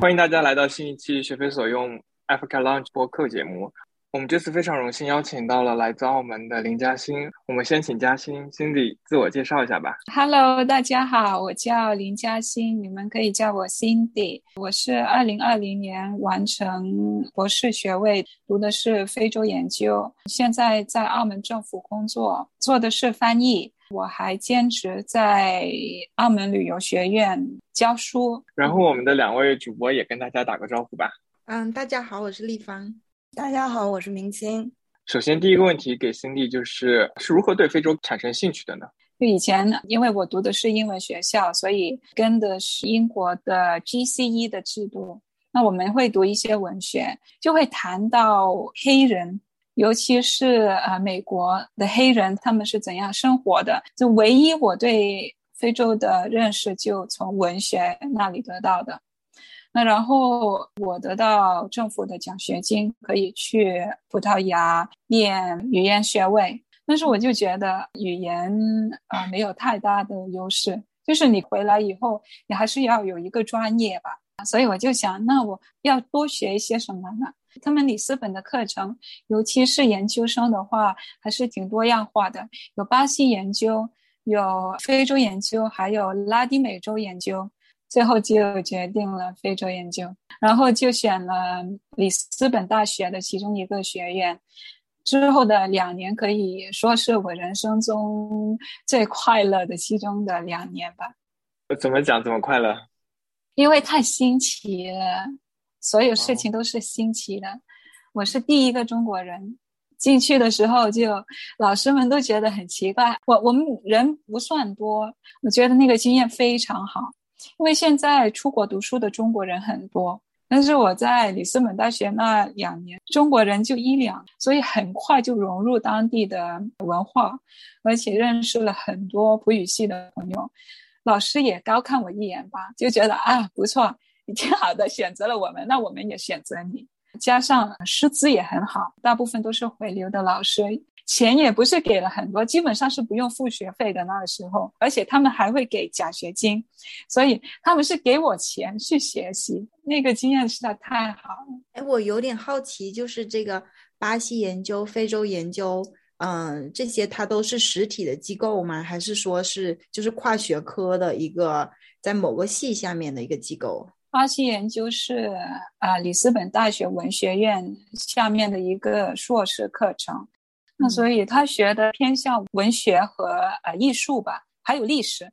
欢迎大家来到新一期学非所用 Africa Lounge 播客节目。我们这次非常荣幸邀请到了来自澳门的林嘉欣。我们先请嘉欣 Cindy 自我介绍一下吧。Hello，大家好，我叫林嘉欣，你们可以叫我 Cindy。我是二零二零年完成博士学位，读的是非洲研究，现在在澳门政府工作，做的是翻译。我还兼职在澳门旅游学院教书。然后我们的两位主播也跟大家打个招呼吧。嗯，大家好，我是立方。大家好，我是明星。首先，第一个问题给 Cindy 就是是如何对非洲产生兴趣的呢？就以前，因为我读的是英文学校，所以跟的是英国的 GCE 的制度。那我们会读一些文学，就会谈到黑人，尤其是呃美国的黑人，他们是怎样生活的。就唯一我对非洲的认识，就从文学那里得到的。那然后我得到政府的奖学金，可以去葡萄牙念语言学位。但是我就觉得语言啊没有太大的优势，就是你回来以后，你还是要有一个专业吧。所以我就想，那我要多学一些什么呢？他们里斯本的课程，尤其是研究生的话，还是挺多样化的，有巴西研究，有非洲研究，还有拉丁美洲研究。最后就决定了非洲研究，然后就选了里斯本大学的其中一个学院。之后的两年可以说是我人生中最快乐的其中的两年吧。怎么讲？怎么快乐？因为太新奇了，所有事情都是新奇的。我是第一个中国人进去的时候，就老师们都觉得很奇怪。我我们人不算多，我觉得那个经验非常好。因为现在出国读书的中国人很多，但是我在里斯本大学那两年，中国人就一两，所以很快就融入当地的文化，而且认识了很多普语系的朋友。老师也高看我一眼吧，就觉得啊不错，你挺好的，选择了我们，那我们也选择你。加上师资也很好，大部分都是回流的老师。钱也不是给了很多，基本上是不用付学费的那个时候，而且他们还会给奖学金，所以他们是给我钱去学习，那个经验实在太好了。哎，我有点好奇，就是这个巴西研究、非洲研究，嗯，这些它都是实体的机构吗？还是说是就是跨学科的一个在某个系下面的一个机构？巴西研究是啊，里斯本大学文学院下面的一个硕士课程。那所以他学的偏向文学和呃艺术吧，还有历史，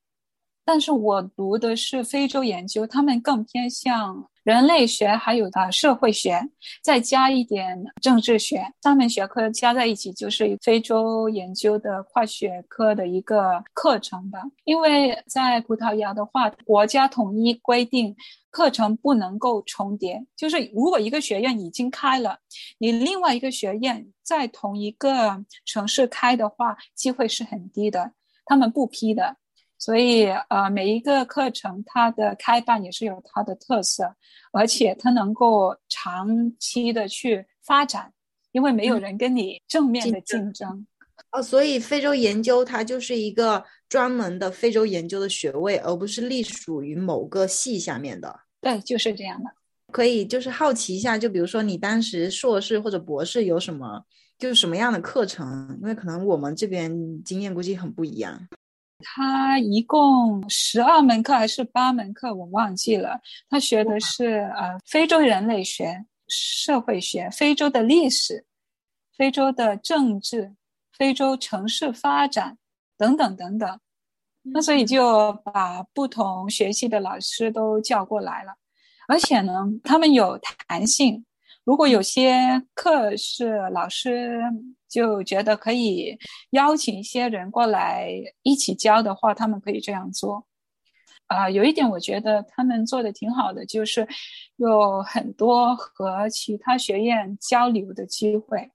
但是我读的是非洲研究，他们更偏向人类学，还有啊社会学，再加一点政治学，三门学科加在一起就是非洲研究的跨学科的一个课程吧。因为在葡萄牙的话，国家统一规定。课程不能够重叠，就是如果一个学院已经开了，你另外一个学院在同一个城市开的话，机会是很低的，他们不批的。所以，呃，每一个课程它的开办也是有它的特色，而且它能够长期的去发展，因为没有人跟你正面的竞争。哦，所以非洲研究它就是一个专门的非洲研究的学位，而不是隶属于某个系下面的。对，就是这样的。可以，就是好奇一下，就比如说你当时硕士或者博士有什么，就是什么样的课程？因为可能我们这边经验估计很不一样。他一共十二门课还是八门课，我忘记了。他学的是呃非洲人类学、社会学、非洲的历史、非洲的政治、非洲城市发展等等等等。那所以就把不同学系的老师都叫过来了，而且呢，他们有弹性。如果有些课是老师就觉得可以邀请一些人过来一起教的话，他们可以这样做。啊，有一点我觉得他们做的挺好的，就是有很多和其他学院交流的机会。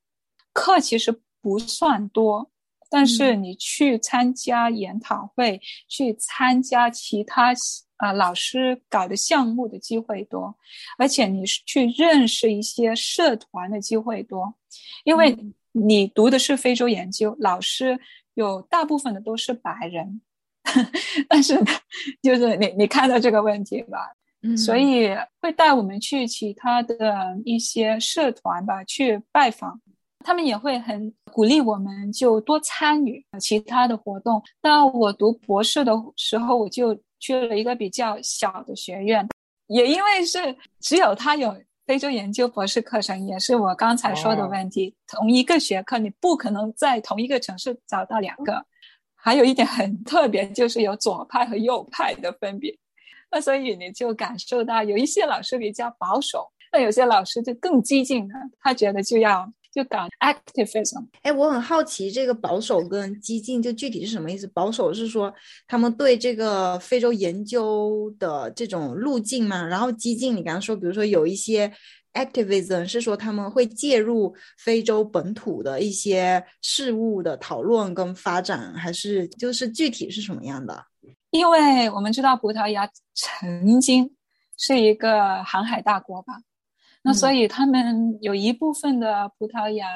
课其实不算多。但是你去参加研讨会，去参加其他啊老师搞的项目的机会多，而且你去认识一些社团的机会多，因为你读的是非洲研究，老师有大部分的都是白人，但是就是你你看到这个问题吧。所以会带我们去其他的一些社团吧，去拜访，他们也会很鼓励我们，就多参与其他的活动。到我读博士的时候，我就去了一个比较小的学院，也因为是只有他有非洲研究博士课程，也是我刚才说的问题，同一个学科你不可能在同一个城市找到两个。还有一点很特别，就是有左派和右派的分别。那所以你就感受到有一些老师比较保守，那有些老师就更激进了，他觉得就要就搞 activism。哎，我很好奇这个保守跟激进就具体是什么意思？保守是说他们对这个非洲研究的这种路径嘛？然后激进，你刚刚说，比如说有一些 activism 是说他们会介入非洲本土的一些事物的讨论跟发展，还是就是具体是什么样的？因为我们知道葡萄牙曾经是一个航海大国吧，那所以他们有一部分的葡萄牙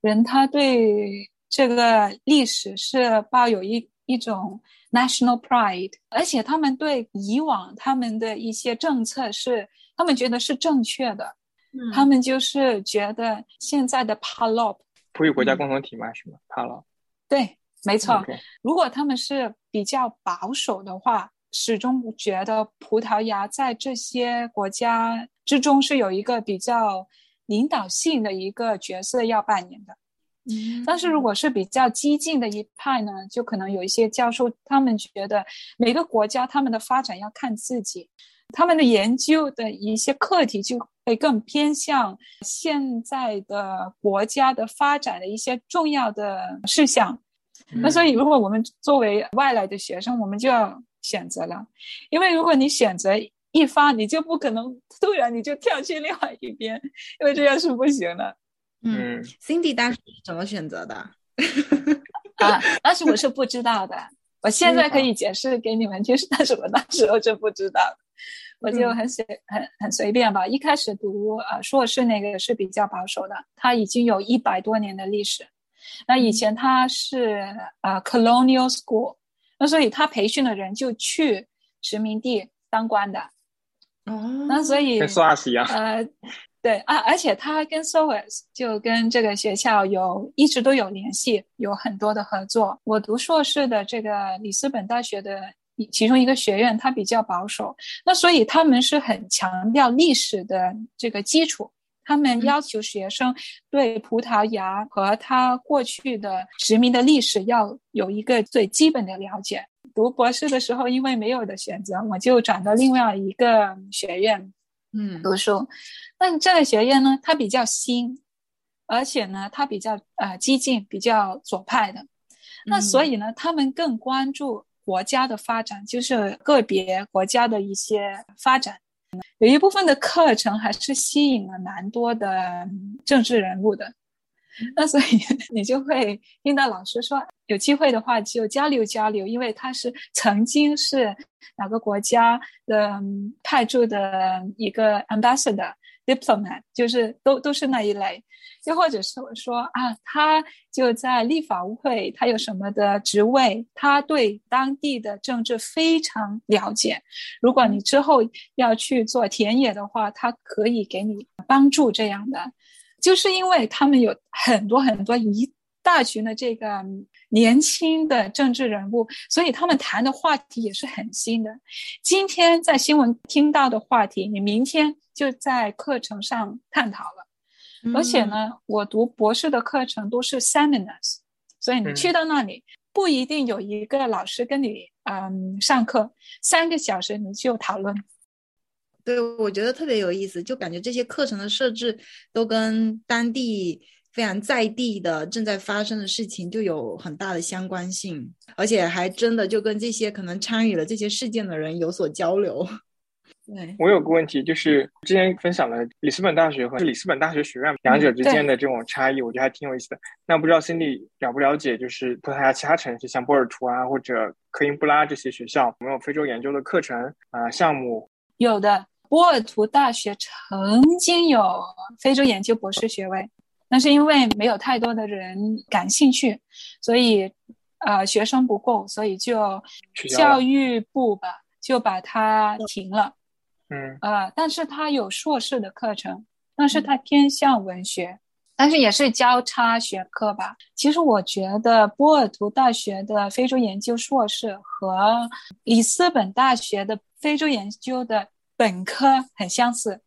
人，他对这个历史是抱有一一种 national pride，而且他们对以往他们的一些政策是他们觉得是正确的，他们就是觉得现在的 PALOP 葡语国家共同体嘛，是吗？PALOP 对。没错，如果他们是比较保守的话，始终觉得葡萄牙在这些国家之中是有一个比较领导性的一个角色要扮演的。嗯，但是如果是比较激进的一派呢，就可能有一些教授，他们觉得每个国家他们的发展要看自己，他们的研究的一些课题就会更偏向现在的国家的发展的一些重要的事项。那所以，如果我们作为外来的学生，我们就要选择了，因为如果你选择一发，你就不可能突然你就跳去另外一边，因为这样是不行的。嗯，Cindy 当时是怎么选择的？啊，当时我是不知道的，我现在可以解释给你们听，但是我当时我就不知道，我就很随很很随便吧。一开始读呃硕士那个是比较保守的，它已经有一百多年的历史。那以前他是呃 colonial school，那所以他培训的人就去殖民地当官的。哦，那所以跟苏阿斯一样。呃，对啊，而且他跟 SOAS 就跟这个学校有一直都有联系，有很多的合作。我读硕士的这个里斯本大学的其中一个学院，它比较保守，那所以他们是很强调历史的这个基础。他们要求学生对葡萄牙和他过去的殖民的历史要有一个最基本的了解。读博士的时候，因为没有的选择，我就转到另外一个学院，嗯，读书。但这个学院呢，它比较新，而且呢，它比较呃激进，比较左派的。那所以呢，他们更关注国家的发展，就是个别国家的一些发展。有一部分的课程还是吸引了蛮多的政治人物的，那所以 你就会听到老师说，有机会的话就交流交流，因为他是曾经是哪个国家的派驻的一个 ambassador diplomat，就是都都是那一类。又或者是我说啊，他就在立法会，他有什么的职位，他对当地的政治非常了解。如果你之后要去做田野的话，他可以给你帮助。这样的，就是因为他们有很多很多一大群的这个年轻的政治人物，所以他们谈的话题也是很新的。今天在新闻听到的话题，你明天就在课程上探讨了。而且呢，我读博士的课程都是 seminars，所以你去到那里不一定有一个老师跟你嗯上课三个小时，你就讨论。对，我觉得特别有意思，就感觉这些课程的设置都跟当地非常在地的正在发生的事情就有很大的相关性，而且还真的就跟这些可能参与了这些事件的人有所交流。对，我有个问题，就是之前分享了里斯本大学和里斯本大学学院两者之间的这种差异，我觉得还挺有意思的。那不知道 Cindy 了不了解，就是葡萄牙其他城市，像波尔图啊或者科英布拉这些学校，有没有非洲研究的课程啊项目？有的，波尔图大学曾经有非洲研究博士学位，但是因为没有太多的人感兴趣，所以呃学生不够，所以就教育部吧就把它停了。嗯呃，但是它有硕士的课程，但是它偏向文学，但是也是交叉学科吧。其实我觉得波尔图大学的非洲研究硕士和里斯本大学的非洲研究的本科很相似。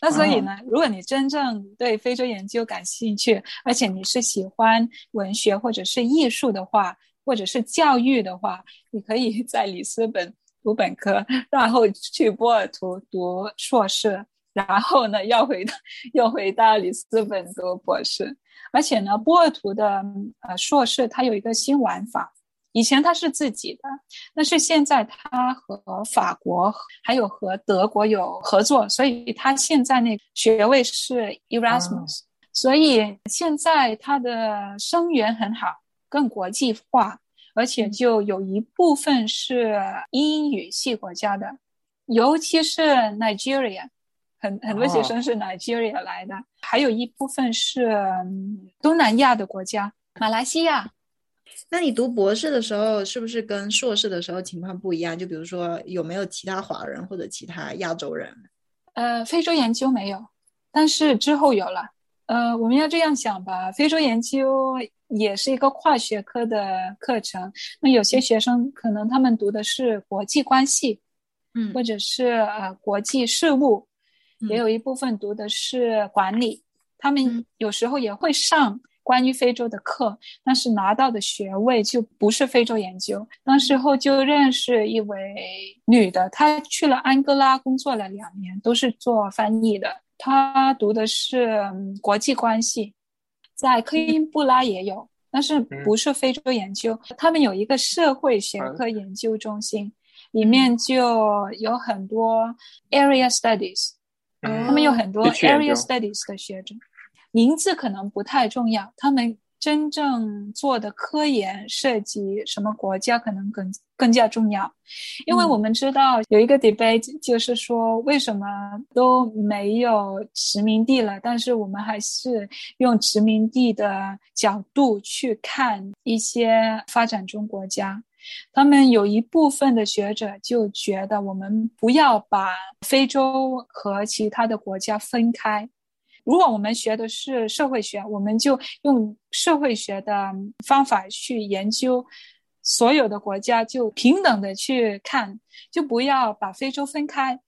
那所以呢，如果你真正对非洲研究感兴趣，而且你是喜欢文学或者是艺术的话，或者是教育的话，你可以 在里斯本。读本科，然后去波尔图读硕士，然后呢，要回到又回到里斯本读博士。而且呢，波尔图的呃硕士它有一个新玩法，以前它是自己的，但是现在它和法国还有和德国有合作，所以它现在那学位是 Erasmus，所以现在它的生源很好，更国际化。而且就有一部分是英语系国家的，尤其是 Nigeria，很很多学生是 Nigeria 来的，还有一部分是东南亚的国家，马来西亚。那你读博士的时候，是不是跟硕士的时候情况不一样？就比如说有没有其他华人或者其他亚洲人？呃，非洲研究没有，但是之后有了。呃，我们要这样想吧，非洲研究。也是一个跨学科的课程。那有些学生可能他们读的是国际关系，嗯，或者是呃国际事务，也有一部分读的是管理。他们有时候也会上关于非洲的课，但是拿到的学位就不是非洲研究。那时候就认识一位女的，她去了安哥拉工作了两年，都是做翻译的。她读的是国际关系。在科英布拉也有，但是不是非洲研究。他们有一个社会学科研究中心，里面就有很多 area studies，他们有很多 area studies 的学者，名字可能不太重要，他们。真正做的科研涉及什么国家可能更更加重要，因为我们知道有一个 debate，就是说为什么都没有殖民地了，但是我们还是用殖民地的角度去看一些发展中国家。他们有一部分的学者就觉得，我们不要把非洲和其他的国家分开。如果我们学的是社会学，我们就用社会学的方法去研究所有的国家，就平等的去看，就不要把非洲分开。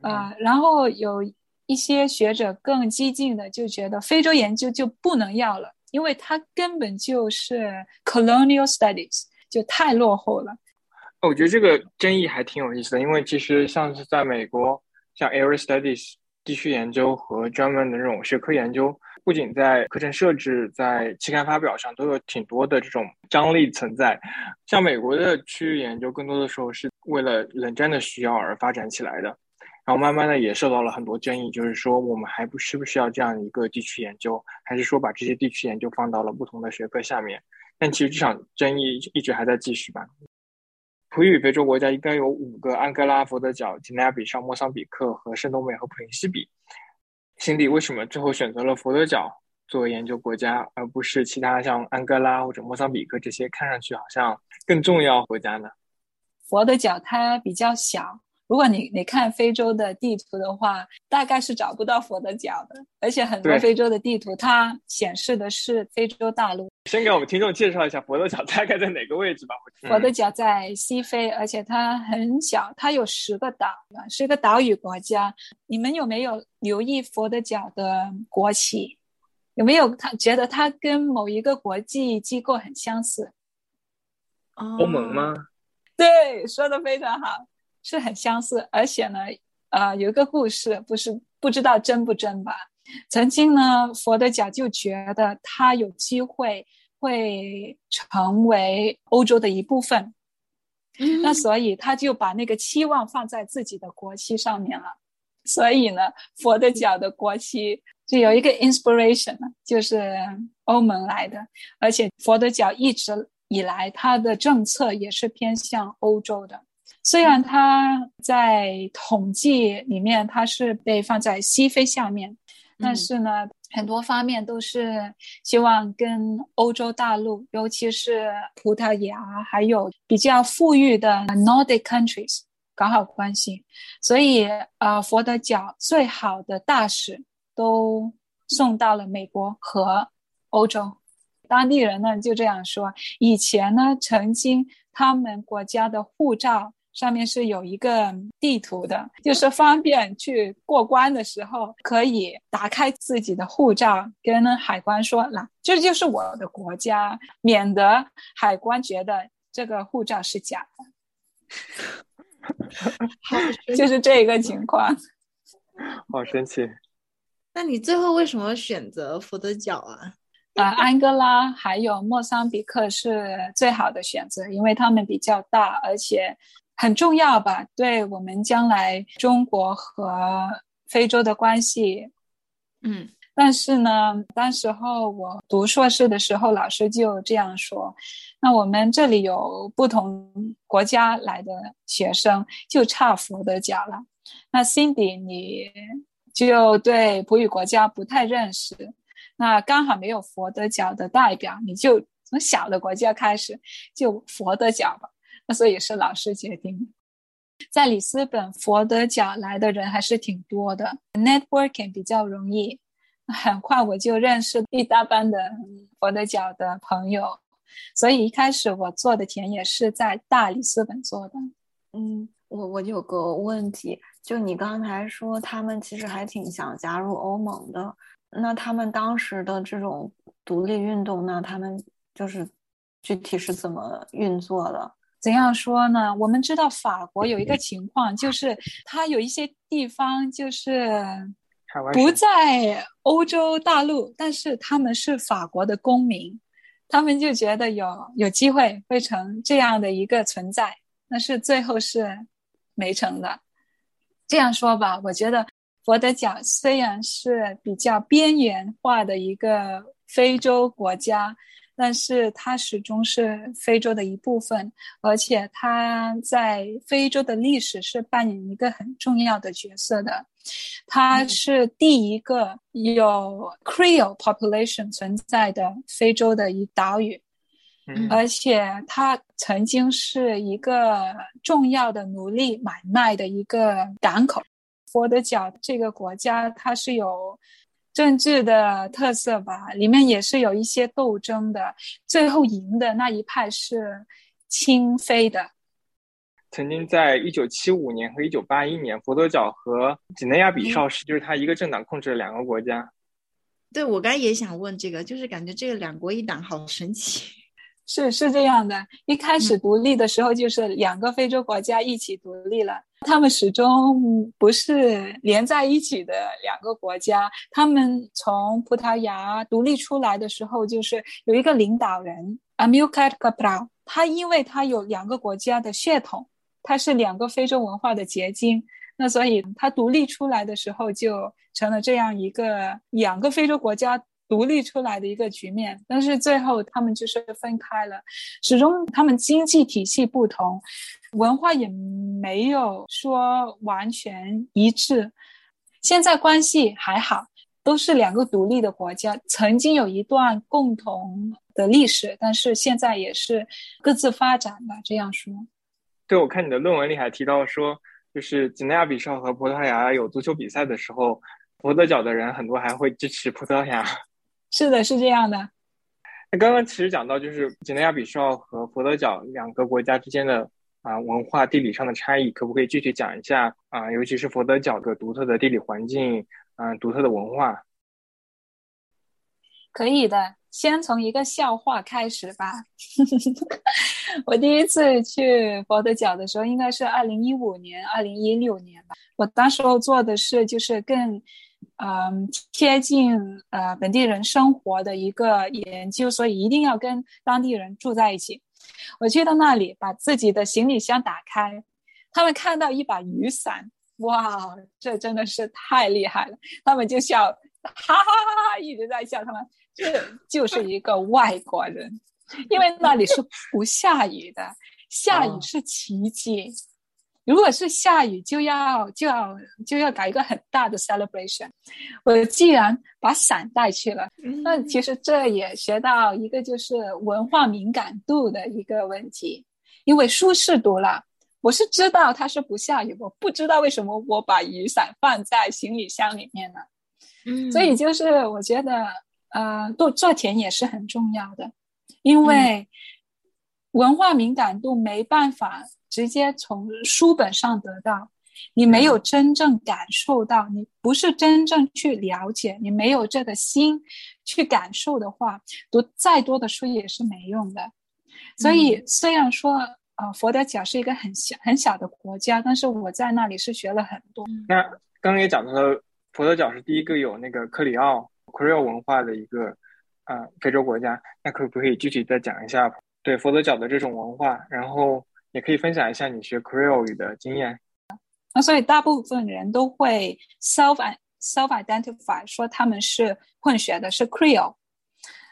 啊，然后有一些学者更激进的就觉得非洲研究就不能要了，因为它根本就是 colonial studies，就太落后了。我觉得这个争议还挺有意思的，因为其实像是在美国，像 area studies。地区研究和专门的这种学科研究，不仅在课程设置、在期刊发表上都有挺多的这种张力存在。像美国的区域研究，更多的时候是为了冷战的需要而发展起来的，然后慢慢的也受到了很多争议，就是说我们还不需不需要这样一个地区研究，还是说把这些地区研究放到了不同的学科下面？但其实这场争议一直还在继续吧。葡语非洲国家应该有五个：安哥拉、佛得角、几内亚比绍、莫桑比克和圣多美和普林西比。辛迪为什么最后选择了佛得角作为研究国家，而不是其他像安哥拉或者莫桑比克这些看上去好像更重要国家呢？佛得角它比较小。如果你你看非洲的地图的话，大概是找不到佛得角的，而且很多非洲的地图它显示的是非洲大陆。先给我们听众介绍一下佛得角大概在哪个位置吧。佛得角在西非，而且它很小，它有十个岛，是一个岛屿国家。你们有没有留意佛得角的国旗？有没有他觉得它跟某一个国际机构很相似？欧盟吗？对，说的非常好。是很相似，而且呢，呃，有一个故事，不是不知道真不真吧？曾经呢，佛得角就觉得他有机会会成为欧洲的一部分，那所以他就把那个期望放在自己的国旗上面了。所以呢，佛的教的国旗就有一个 inspiration 就是欧盟来的，而且佛的教一直以来它的政策也是偏向欧洲的。虽然它在统计里面它是被放在西非下面，但是呢，很多方面都是希望跟欧洲大陆，尤其是葡萄牙还有比较富裕的 Nordic countries 搞好关系。所以，呃，佛得角最好的大使都送到了美国和欧洲。当地人呢就这样说：以前呢，曾经他们国家的护照。上面是有一个地图的，就是方便去过关的时候可以打开自己的护照，跟海关说：“那这就是我的国家，免得海关觉得这个护照是假的。”就是这个情况。好神奇！那你最后为什么选择佛得角啊？啊，安哥拉还有莫桑比克是最好的选择，因为他们比较大，而且。很重要吧？对我们将来中国和非洲的关系，嗯。但是呢，当时候我读硕士的时候，老师就这样说：，那我们这里有不同国家来的学生，就差佛得角了。那 Cindy，你就对葡语国家不太认识，那刚好没有佛得角的代表，你就从小的国家开始，就佛得角吧。那所以是老师决定，在里斯本佛得角来的人还是挺多的，networking 比较容易，很快我就认识一大班的佛得角的朋友，所以一开始我做的田野是在大里斯本做的。嗯，我我有个问题，就你刚才说他们其实还挺想加入欧盟的，那他们当时的这种独立运动，那他们就是具体是怎么运作的？怎样说呢？我们知道法国有一个情况，就是它有一些地方就是不在欧洲大陆，但是他们是法国的公民，他们就觉得有有机会会成这样的一个存在，但是最后是没成的。这样说吧，我觉得佛得角虽然是比较边缘化的一个非洲国家。但是它始终是非洲的一部分，而且它在非洲的历史是扮演一个很重要的角色的。它是第一个有 Creole population 存在的非洲的一岛屿，而且它曾经是一个重要的奴隶买卖的一个港口。佛得角这个国家，它是有。政治的特色吧，里面也是有一些斗争的。最后赢的那一派是亲非的。曾经在一九七五年和一九八一年，佛得角和几内亚比绍是就是他一个政党控制了两个国家。对，我刚也想问这个，就是感觉这个两国一党好神奇。是是这样的，一开始独立的时候就是两个非洲国家一起独立了，他们始终不是连在一起的两个国家。他们从葡萄牙独立出来的时候，就是有一个领导人 Amilcar Cabral，他因为他有两个国家的血统，他是两个非洲文化的结晶，那所以他独立出来的时候就成了这样一个两个非洲国家。独立出来的一个局面，但是最后他们就是分开了，始终他们经济体系不同，文化也没有说完全一致。现在关系还好，都是两个独立的国家，曾经有一段共同的历史，但是现在也是各自发展吧。这样说，对我看你的论文里还提到说，就是几内亚比绍和葡萄牙有足球比赛的时候，佛得角的人很多还会支持葡萄牙。是的，是这样的。那刚刚其实讲到，就是几内亚比绍和佛得角两个国家之间的啊文化地理上的差异，可不可以具体讲一下啊？尤其是佛得角的独特的地理环境，嗯，独特的文化。可以的，先从一个笑话开始吧。我第一次去佛得角的时候，应该是二零一五年、二零一六年吧。我当时候做的是，就是更。嗯，贴近呃本地人生活的一个研究，所以一定要跟当地人住在一起。我去到那里，把自己的行李箱打开，他们看到一把雨伞，哇，这真的是太厉害了！他们就笑，哈哈哈哈，一直在笑。他们这就是一个外国人，因为那里是不下雨的，下雨是奇迹。如果是下雨，就要就要就要搞一个很大的 celebration。我既然把伞带去了，那其实这也学到一个就是文化敏感度的一个问题。因为书是读了，我是知道它是不下雨，我不知道为什么我把雨伞放在行李箱里面呢？嗯，所以就是我觉得，呃，做做田也是很重要的，因为文化敏感度没办法。直接从书本上得到，你没有真正感受到，你不是真正去了解，你没有这个心去感受的话，读再多的书也是没用的。所以，虽然说呃，佛得角是一个很小很小的国家，但是我在那里是学了很多。那刚刚也讲到了，佛得角是第一个有那个克里奥 （Creole） 文化的一个呃非洲国家。那可不可以具体再讲一下对佛得角的这种文化？然后。也可以分享一下你学 Creole 语的经验。那所以大部分人都会 self self identify 说他们是混血的，是 Creole。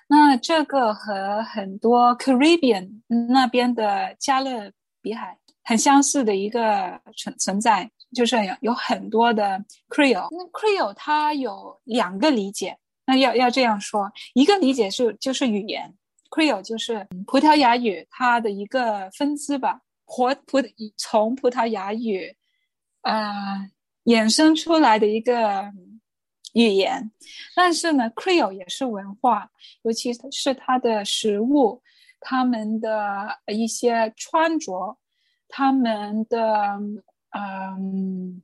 那这个和很多 Caribbean 那边的加勒比海很相似的一个存存在，就是有有很多的 Creole。Creole 它有两个理解，那要要这样说，一个理解是就是语言，Creole 就是葡萄牙语它的一个分支吧。葡葡从葡萄牙语，呃，衍生出来的一个语言，但是呢，Creole 也是文化，尤其是它的食物，他们的一些穿着，他们的嗯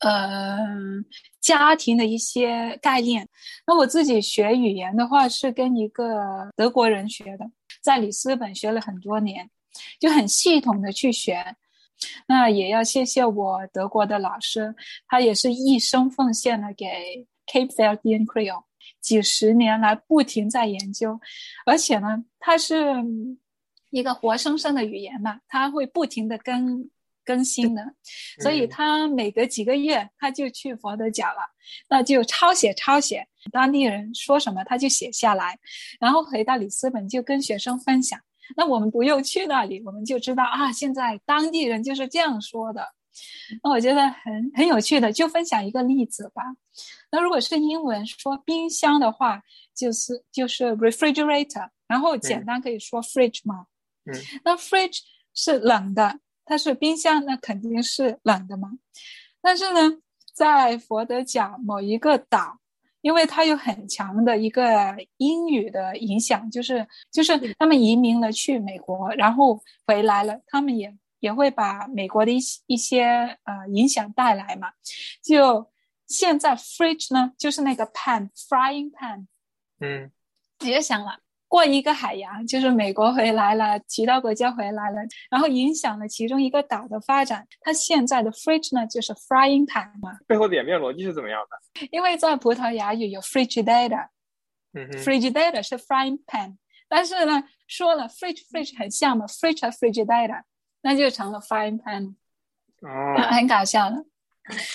嗯家庭的一些概念。那我自己学语言的话，是跟一个德国人学的，在里斯本学了很多年。就很系统的去学，那也要谢谢我德国的老师，他也是一生奉献了给 Cape Verdean Creole，几十年来不停在研究，而且呢，它是一个活生生的语言嘛，它会不停的更更新的，所以他每隔几个月他就去佛得角了，那就抄写抄写当地人说什么他就写下来，然后回到里斯本就跟学生分享。那我们不用去那里，我们就知道啊，现在当地人就是这样说的。那我觉得很很有趣的，就分享一个例子吧。那如果是英文说冰箱的话，就是就是 refrigerator，然后简单可以说 fridge 嘛。嗯。那 fridge 是冷的，它是冰箱，那肯定是冷的嘛。但是呢，在佛得角某一个岛。因为它有很强的一个英语的影响，就是就是他们移民了去美国，然后回来了，他们也也会把美国的一些一些呃影响带来嘛。就现在 fridge 呢，就是那个 pan frying pan，嗯，你就想了。过一个海洋，就是美国回来了，其他国家回来了，然后影响了其中一个岛的发展。它现在的 fridge 呢，就是 frying pan 嘛。背后的演变逻辑是怎么样的？因为在葡萄牙语有 frigidaire，嗯 frigidaire 是 frying pan，但是呢，说了 fridge fridge 很像嘛，fridge 和 frigidaire，那就成了 frying pan。哦，很搞笑的。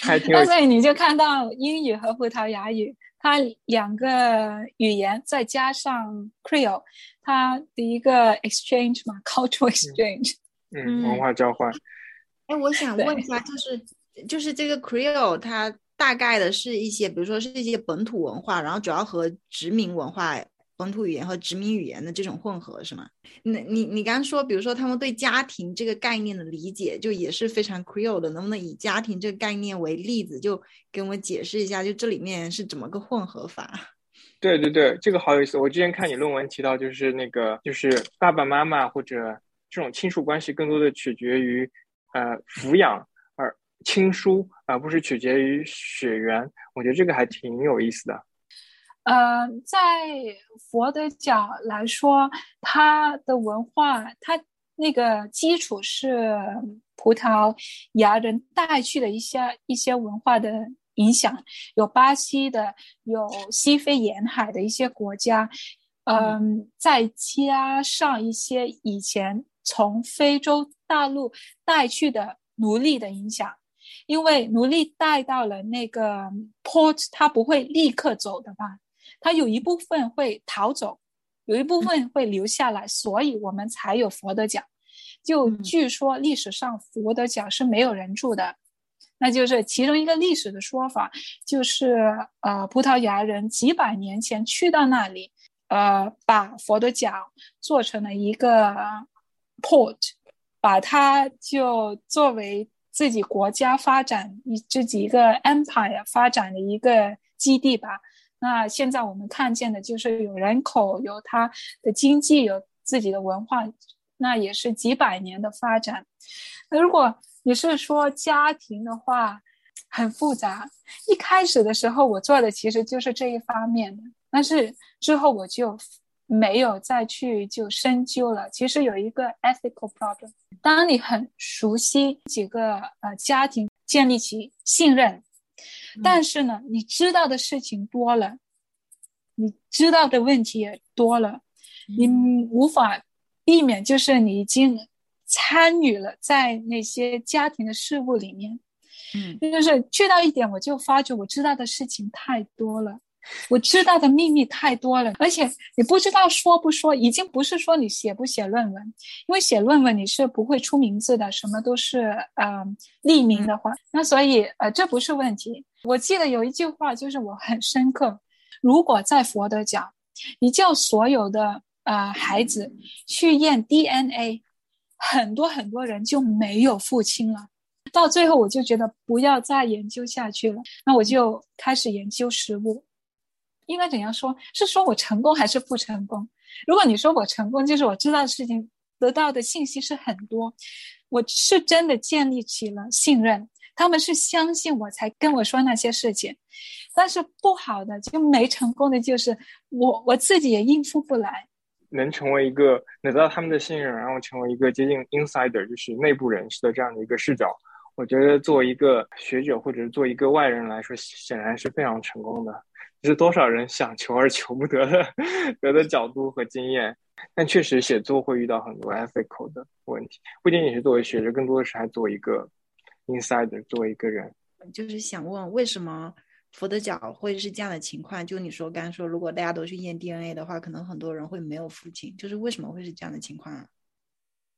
还挺。那所以你就看到英语和葡萄牙语。它两个语言再加上 Creole，它的一个 exchange 嘛，cultural exchange，嗯，文化交换。哎，我想问一下，就是就是这个 Creole，它大概的是一些，比如说是一些本土文化，然后主要和殖民文化。本土语言和殖民语言的这种混合是吗？那你你刚刚说，比如说他们对家庭这个概念的理解，就也是非常 Creole 的，能不能以家庭这个概念为例子，就给我们解释一下，就这里面是怎么个混合法？对对对，这个好有意思。我之前看你论文提到，就是那个就是爸爸妈妈或者这种亲属关系，更多的取决于呃抚养，而亲疏而不是取决于血缘。我觉得这个还挺有意思的。呃，在佛的角来说，它的文化，它那个基础是葡萄牙人带去的一些一些文化的影响，有巴西的，有西非沿海的一些国家，嗯，再加上一些以前从非洲大陆带去的奴隶的影响，因为奴隶带到了那个 port，他不会立刻走的吧？他有一部分会逃走，有一部分会留下来，所以我们才有佛的角。就据说历史上佛的角是没有人住的。那就是其中一个历史的说法，就是呃，葡萄牙人几百年前去到那里，呃，把佛的脚做成了一个 port，把它就作为自己国家发展一自己一个 empire 发展的一个基地吧。那现在我们看见的就是有人口，有它的经济，有自己的文化，那也是几百年的发展。那如果你是说家庭的话，很复杂。一开始的时候，我做的其实就是这一方面的，但是之后我就没有再去就深究了。其实有一个 ethical problem，当你很熟悉几个呃家庭，建立起信任，但是呢，你知道的事情多了，你知道的问题也多了，你无法避免，就是你已经。参与了在那些家庭的事务里面，嗯，就是去到一点，我就发觉我知道的事情太多了，我知道的秘密太多了，而且你不知道说不说，已经不是说你写不写论文，因为写论文你是不会出名字的，什么都是呃匿名的话，那所以呃这不是问题。我记得有一句话就是我很深刻，如果在佛的讲，你叫所有的呃孩子去验 DNA。很多很多人就没有父亲了，到最后我就觉得不要再研究下去了，那我就开始研究食物。应该怎样说？是说我成功还是不成功？如果你说我成功，就是我知道的事情、得到的信息是很多，我是真的建立起了信任，他们是相信我才跟我说那些事情。但是不好的就没成功的，就是我我自己也应付不来。能成为一个得到他们的信任，然后成为一个接近 insider，就是内部人士的这样的一个视角，我觉得作为一个学者或者是做一个外人来说，显然是非常成功的。是多少人想求而求不得的得的角度和经验，但确实写作会遇到很多 ethical 的问题，不仅仅是作为学者，更多的是还作为一个 insider，作为一个人。就是想问为什么？佛的脚会是这样的情况，就你说刚刚说，如果大家都去验 DNA 的话，可能很多人会没有父亲，就是为什么会是这样的情况啊？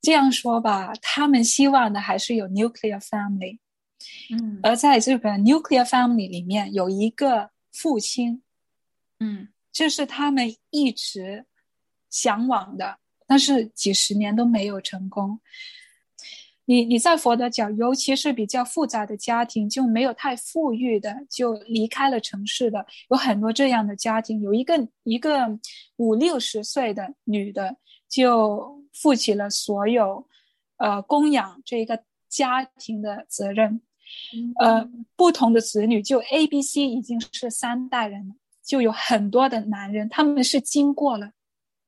这样说吧，他们希望的还是有 nuclear family，嗯，而在这个 nuclear family 里面有一个父亲，嗯，这是他们一直向往的，但是几十年都没有成功。你你在佛的角，尤其是比较复杂的家庭，就没有太富裕的，就离开了城市的，有很多这样的家庭。有一个一个五六十岁的女的，就负起了所有，呃，供养这一个家庭的责任。呃，不同的子女，就 A、B、C 已经是三代人了，就有很多的男人，他们是经过了，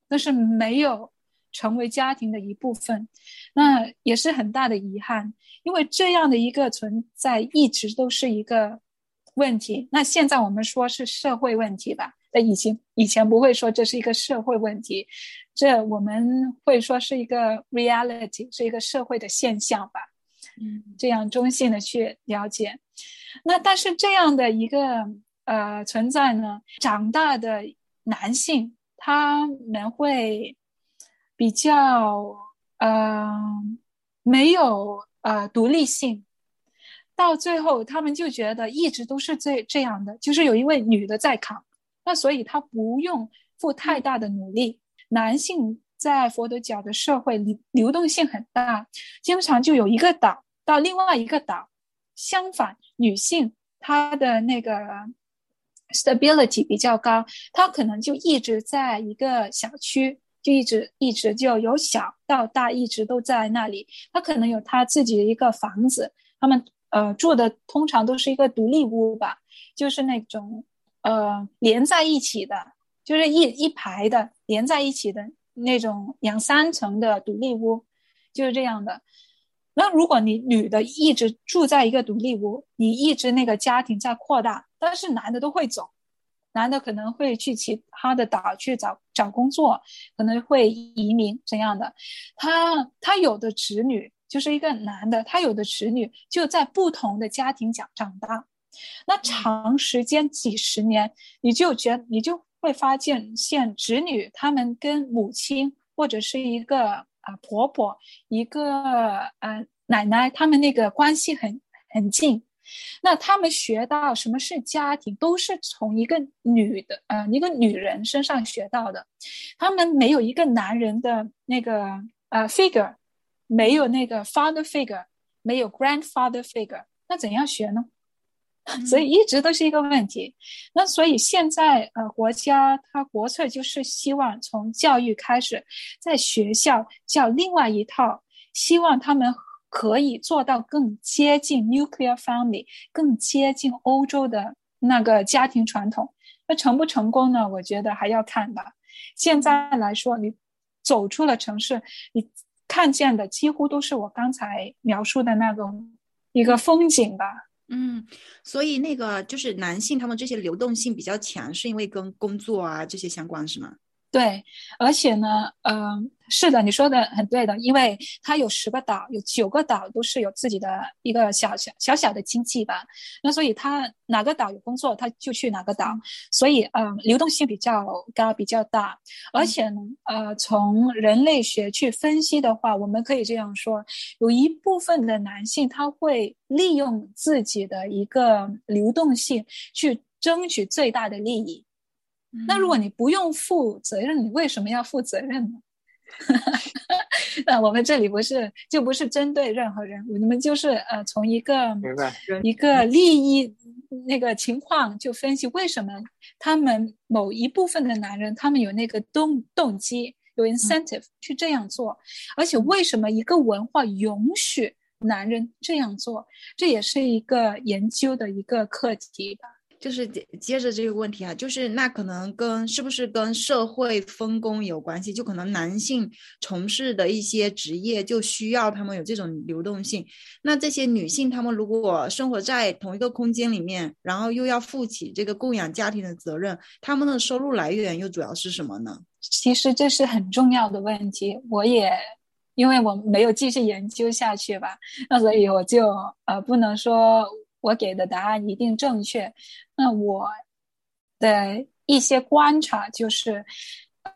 但是没有。成为家庭的一部分，那也是很大的遗憾，因为这样的一个存在一直都是一个问题。那现在我们说是社会问题吧？那以前以前不会说这是一个社会问题，这我们会说是一个 reality，是一个社会的现象吧？嗯，这样中性的去了解。那但是这样的一个呃存在呢，长大的男性他们会。比较呃没有呃独立性，到最后他们就觉得一直都是这这样的，就是有一位女的在扛，那所以他不用付太大的努力。男性在佛得角的社会流流动性很大，经常就有一个岛到另外一个岛。相反，女性她的那个 stability 比较高，她可能就一直在一个小区。就一直一直就由小到大一直都在那里。她可能有她自己的一个房子，他们呃住的通常都是一个独立屋吧，就是那种呃连在一起的，就是一一排的连在一起的那种两三层的独立屋，就是这样的。那如果你女的一直住在一个独立屋，你一直那个家庭在扩大，但是男的都会走，男的可能会去其他的岛去找找工作，可能会移民这样的。他他有的侄女就是一个男的，他有的侄女就在不同的家庭长长大，那长时间几十年，你就觉你就会发现，现侄女他们跟母亲或者是一个啊婆婆，一个呃奶奶，他们那个关系很很近。那他们学到什么是家庭，都是从一个女的，呃，一个女人身上学到的。他们没有一个男人的那个呃 figure，没有那个 father figure，没有 grandfather figure，那怎样学呢？所以一直都是一个问题。那所以现在呃，国家它国策就是希望从教育开始，在学校教另外一套，希望他们。可以做到更接近 nuclear family，更接近欧洲的那个家庭传统。那成不成功呢？我觉得还要看吧。现在来说，你走出了城市，你看见的几乎都是我刚才描述的那种一个风景吧。嗯，所以那个就是男性他们这些流动性比较强，是因为跟工作啊这些相关，是吗？对，而且呢，嗯，是的，你说的很对的，因为它有十个岛，有九个岛都是有自己的一个小小小小的经济吧，那所以它哪个岛有工作，他就去哪个岛，所以嗯，流动性比较高，比较大，而且呢，呃，从人类学去分析的话，我们可以这样说，有一部分的男性他会利用自己的一个流动性去争取最大的利益。那如果你不用负责任，你为什么要负责任呢？那我们这里不是就不是针对任何人，我们就是呃从一个一个利益那个情况就分析为什么他们某一部分的男人他们有那个动动机有 incentive 去这样做，而且为什么一个文化允许男人这样做，这也是一个研究的一个课题吧。就是接接着这个问题啊，就是那可能跟是不是跟社会分工有关系？就可能男性从事的一些职业就需要他们有这种流动性。那这些女性，她们如果生活在同一个空间里面，然后又要负起这个供养家庭的责任，她们的收入来源又主要是什么呢？其实这是很重要的问题，我也因为我没有继续研究下去吧，那所以我就呃不能说。我给的答案一定正确。那我的一些观察就是，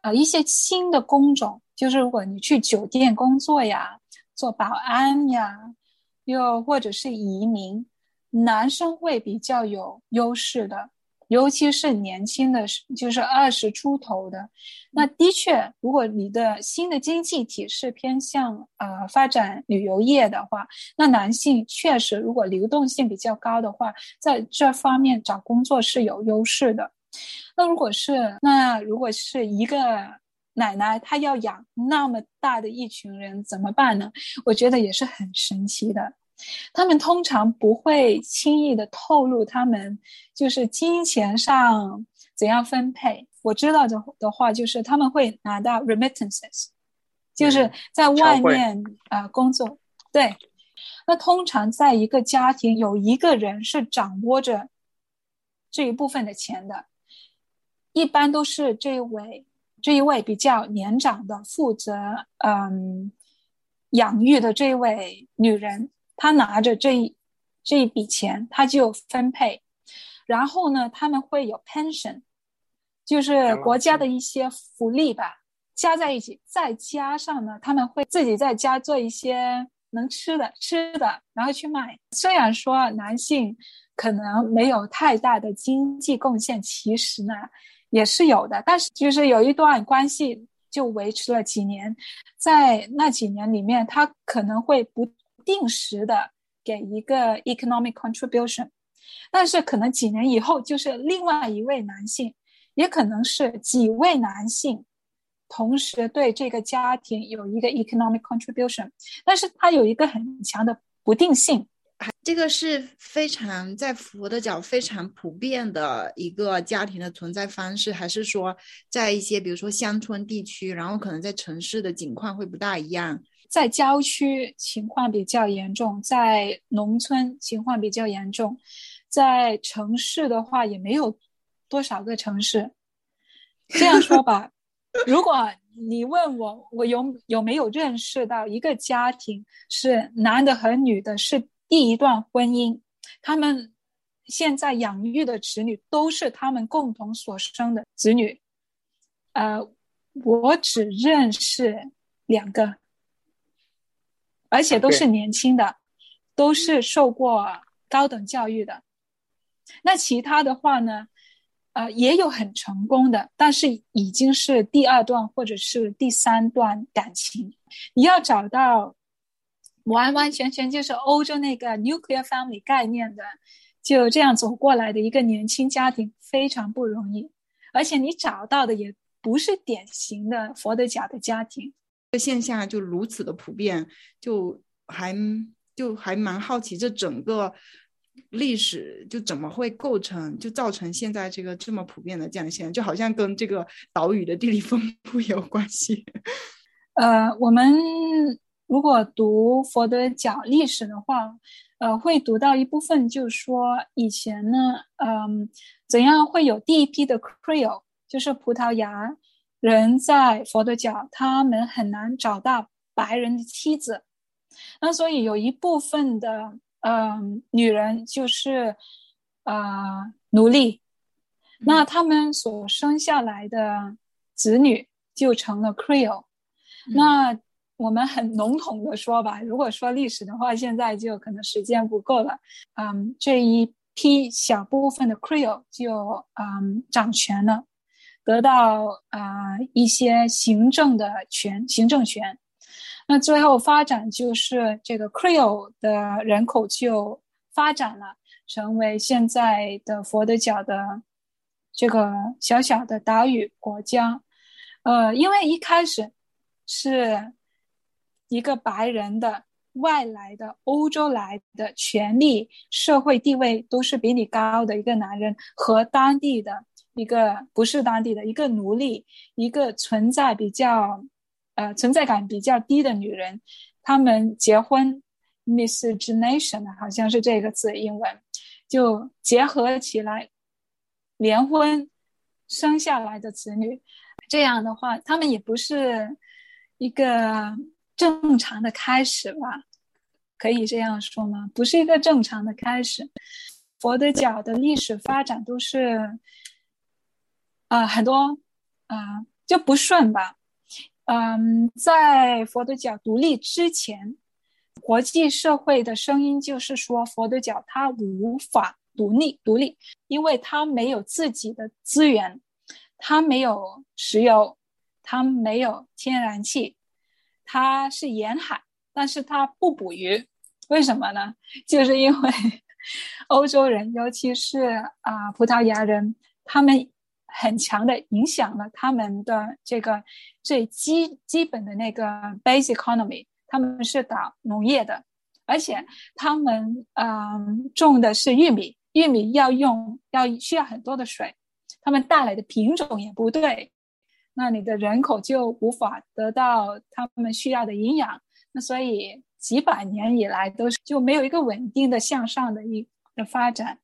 呃，一些新的工种，就是如果你去酒店工作呀，做保安呀，又或者是移民，男生会比较有优势的。尤其是年轻的，就是二十出头的，那的确，如果你的新的经济体是偏向呃发展旅游业的话，那男性确实如果流动性比较高的话，在这方面找工作是有优势的。那如果是那如果是一个奶奶，她要养那么大的一群人怎么办呢？我觉得也是很神奇的。他们通常不会轻易的透露他们就是金钱上怎样分配。我知道的的话，就是他们会拿到 remittances，就是在外面啊工作。对，那通常在一个家庭有一个人是掌握着这一部分的钱的，一般都是这一位这一位比较年长的负责嗯养育的这位女人。他拿着这一这一笔钱，他就分配，然后呢，他们会有 pension，就是国家的一些福利吧，加在一起，再加上呢，他们会自己在家做一些能吃的吃的，然后去卖。虽然说男性可能没有太大的经济贡献，其实呢也是有的，但是就是有一段关系就维持了几年，在那几年里面，他可能会不。定时的给一个 economic contribution，但是可能几年以后就是另外一位男性，也可能是几位男性，同时对这个家庭有一个 economic contribution，但是它有一个很强的不定性。这个是非常在佛的角非常普遍的一个家庭的存在方式，还是说在一些比如说乡村地区，然后可能在城市的情况会不大一样？在郊区情况比较严重，在农村情况比较严重，在城市的话也没有多少个城市。这样说吧，如果你问我，我有有没有认识到一个家庭是男的和女的，是第一段婚姻，他们现在养育的子女都是他们共同所生的子女，呃，我只认识两个，而且都是年轻的，都是受过高等教育的。那其他的话呢？呃，也有很成功的，但是已经是第二段或者是第三段感情。你要找到完完全全就是欧洲那个 nuclear family 概念的，就这样走过来的一个年轻家庭，非常不容易。而且你找到的也不是典型的佛得角的家庭。这现象就如此的普遍，就还就还蛮好奇这整个。历史就怎么会构成，就造成现在这个这么普遍的这样现象，就好像跟这个岛屿的地理分布有关系。呃，我们如果读佛德角历史的话，呃，会读到一部分，就是说以前呢，嗯，怎样会有第一批的 Creole，就是葡萄牙人在佛的角，他们很难找到白人的妻子，那所以有一部分的。嗯，女人就是啊奴隶，那他们所生下来的子女就成了 Creole。那我们很笼统的说吧，如果说历史的话，现在就可能时间不够了。嗯，这一批小部分的 Creole 就嗯掌权了，得到啊一些行政的权，行政权。那最后发展就是这个 Creole 的人口就发展了，成为现在的佛得角的这个小小的岛屿国家。呃，因为一开始是一个白人的外来的欧洲来的权力、社会地位都是比你高的一个男人和当地的一个不是当地的一个奴隶，一个存在比较。呃，存在感比较低的女人，她们结婚，miscegenation 好像是这个字，英文就结合起来，联婚生下来的子女，这样的话，他们也不是一个正常的开始吧？可以这样说吗？不是一个正常的开始。佛得角的历史发展都是啊，很多啊就不顺吧。嗯，在佛得角独立之前，国际社会的声音就是说，佛得角它无法独立，独立，因为它没有自己的资源，它没有石油，它没有天然气，它是沿海，但是它不捕鱼，为什么呢？就是因为 欧洲人，尤其是啊葡萄牙人，他们。很强的影响了他们的这个最基基本的那个 base economy，他们是搞农业的，而且他们嗯种的是玉米，玉米要用要需要很多的水，他们带来的品种也不对，那你的人口就无法得到他们需要的营养，那所以几百年以来都是就没有一个稳定的向上的一的发展。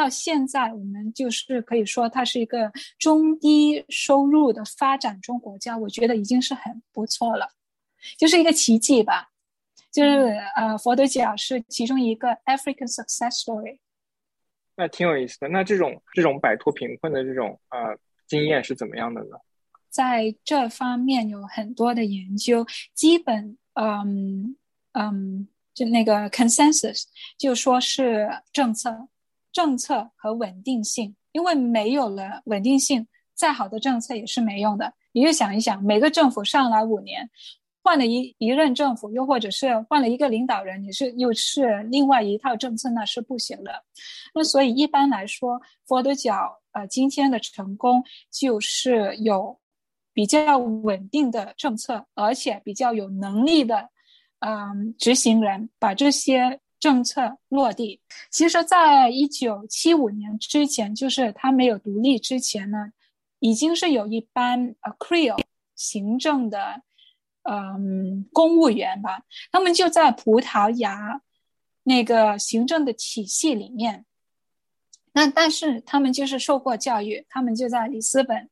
到现在，我们就是可以说它是一个中低收入的发展中国家，我觉得已经是很不错了，就是一个奇迹吧。就是呃，佛得角是其中一个 African success story。那挺有意思的。那这种这种摆脱贫困的这种呃经验是怎么样的呢？在这方面有很多的研究，基本嗯嗯，就那个 consensus 就说是政策。政策和稳定性，因为没有了稳定性，再好的政策也是没用的。你就想一想，每个政府上来五年，换了一一任政府，又或者是换了一个领导人，你是又是另外一套政策，那是不行的。那所以一般来说，佛得角呃今天的成功就是有比较稳定的政策，而且比较有能力的嗯执行人把这些。政策落地，其实，在一九七五年之前，就是他没有独立之前呢，已经是有一班呃 Creole 行政的，嗯，公务员吧，他们就在葡萄牙那个行政的体系里面，那但是他们就是受过教育，他们就在里斯本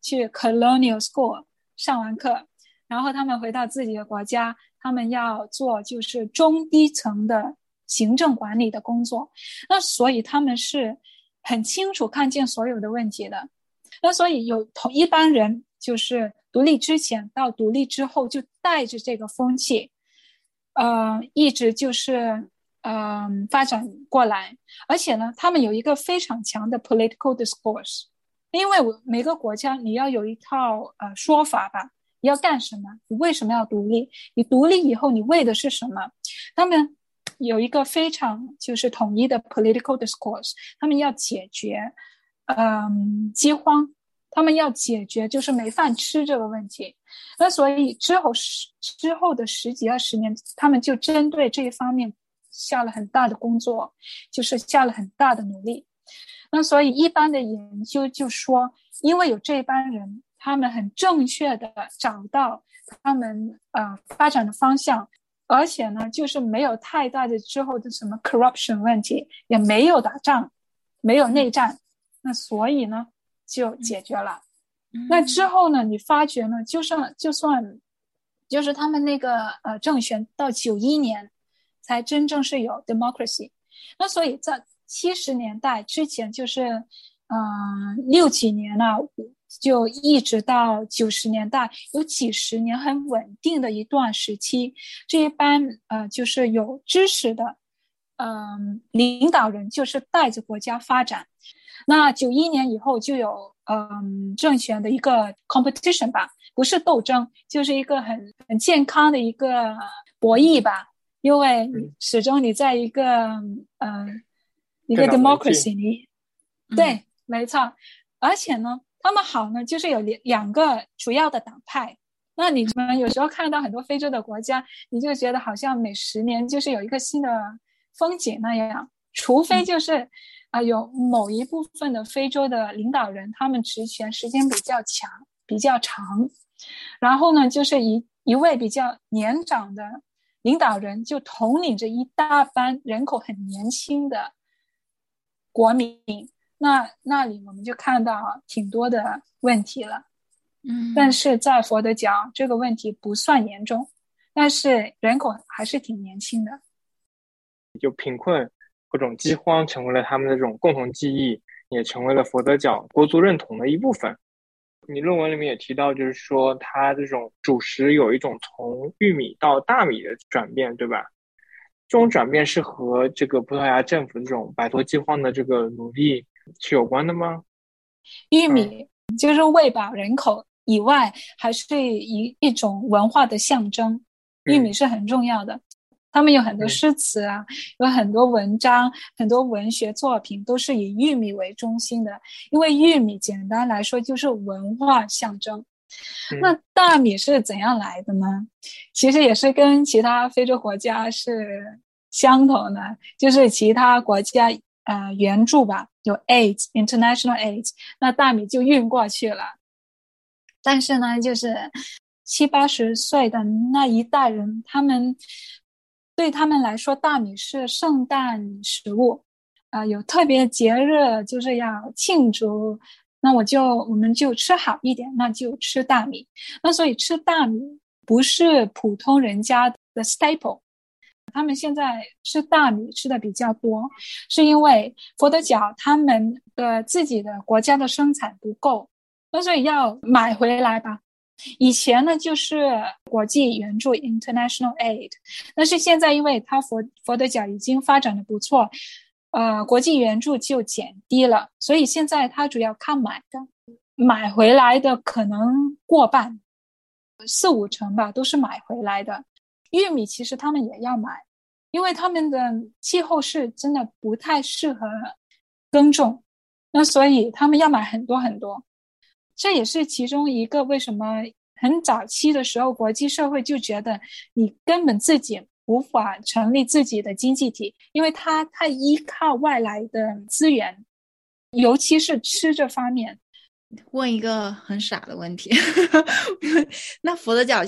去 Colonial School 上完课，然后他们回到自己的国家，他们要做就是中低层的行政管理的工作。那所以他们是很清楚看见所有的问题的。那所以有同一般人就是独立之前到独立之后就带着这个风气，呃，一直就是。嗯，发展过来，而且呢，他们有一个非常强的 political discourse，因为我每个国家你要有一套呃说法吧，你要干什么？你为什么要独立？你独立以后你为的是什么？他们有一个非常就是统一的 political discourse，他们要解决嗯饥荒，他们要解决就是没饭吃这个问题。那所以之后十之后的十几二十年，他们就针对这一方面。下了很大的工作，就是下了很大的努力。那所以一般的研究就说，因为有这帮人，他们很正确的找到他们呃发展的方向，而且呢，就是没有太大的之后的什么 corruption 问题，也没有打仗，没有内战，那所以呢就解决了。那之后呢，你发觉呢，就算就算就是他们那个呃政权到九一年。才真正是有 democracy，那所以在七十年代之前，就是嗯六几年呢，就一直到九十年代，有几十年很稳定的一段时期。这一般呃就是有知识的嗯领导人，就是带着国家发展。那九一年以后就有嗯政权的一个 competition 吧，不是斗争，就是一个很很健康的一个博弈吧。因为始终你在一个嗯一个 democracy 里，对，没错。而且呢，他们好呢，就是有两两个主要的党派。那你们有时候看到很多非洲的国家，你就觉得好像每十年就是有一个新的风景那样。除非就是啊，有某一部分的非洲的领导人，他们职权时间比较强、比较长，然后呢，就是一一位比较年长的。领导人就统领着一大班人口很年轻的国民，那那里我们就看到挺多的问题了。嗯，但是在佛得角这个问题不算严重，但是人口还是挺年轻的。就贫困各种饥荒成为了他们的这种共同记忆，也成为了佛得角国族认同的一部分。你论文里面也提到，就是说它这种主食有一种从玉米到大米的转变，对吧？这种转变是和这个葡萄牙政府这种摆脱饥荒的这个努力是有关的吗？玉米就是喂饱人口以外，还是一一种文化的象征。玉米是很重要的。他们有很多诗词啊，有很多文章，很多文学作品都是以玉米为中心的。因为玉米简单来说就是文化象征。那大米是怎样来的呢？其实也是跟其他非洲国家是相同的，就是其他国家呃援助吧，有 aid international aid，那大米就运过去了。但是呢，就是七八十岁的那一代人，他们。对他们来说，大米是圣诞食物，啊，有特别节日就是要庆祝，那我就我们就吃好一点，那就吃大米。那所以吃大米不是普通人家的 staple，他们现在吃大米吃的比较多，是因为佛得角他们的自己的国家的生产不够，那所以要买回来吧。以前呢，就是国际援助 （international aid），但是现在因为它佛佛得角已经发展的不错，呃，国际援助就减低了，所以现在它主要靠买的，买回来的可能过半，四五成吧，都是买回来的。玉米其实他们也要买，因为他们的气候是真的不太适合耕种，那所以他们要买很多很多。这也是其中一个为什么很早期的时候，国际社会就觉得你根本自己无法成立自己的经济体，因为它太依靠外来的资源，尤其是吃这方面。问一个很傻的问题，那佛得角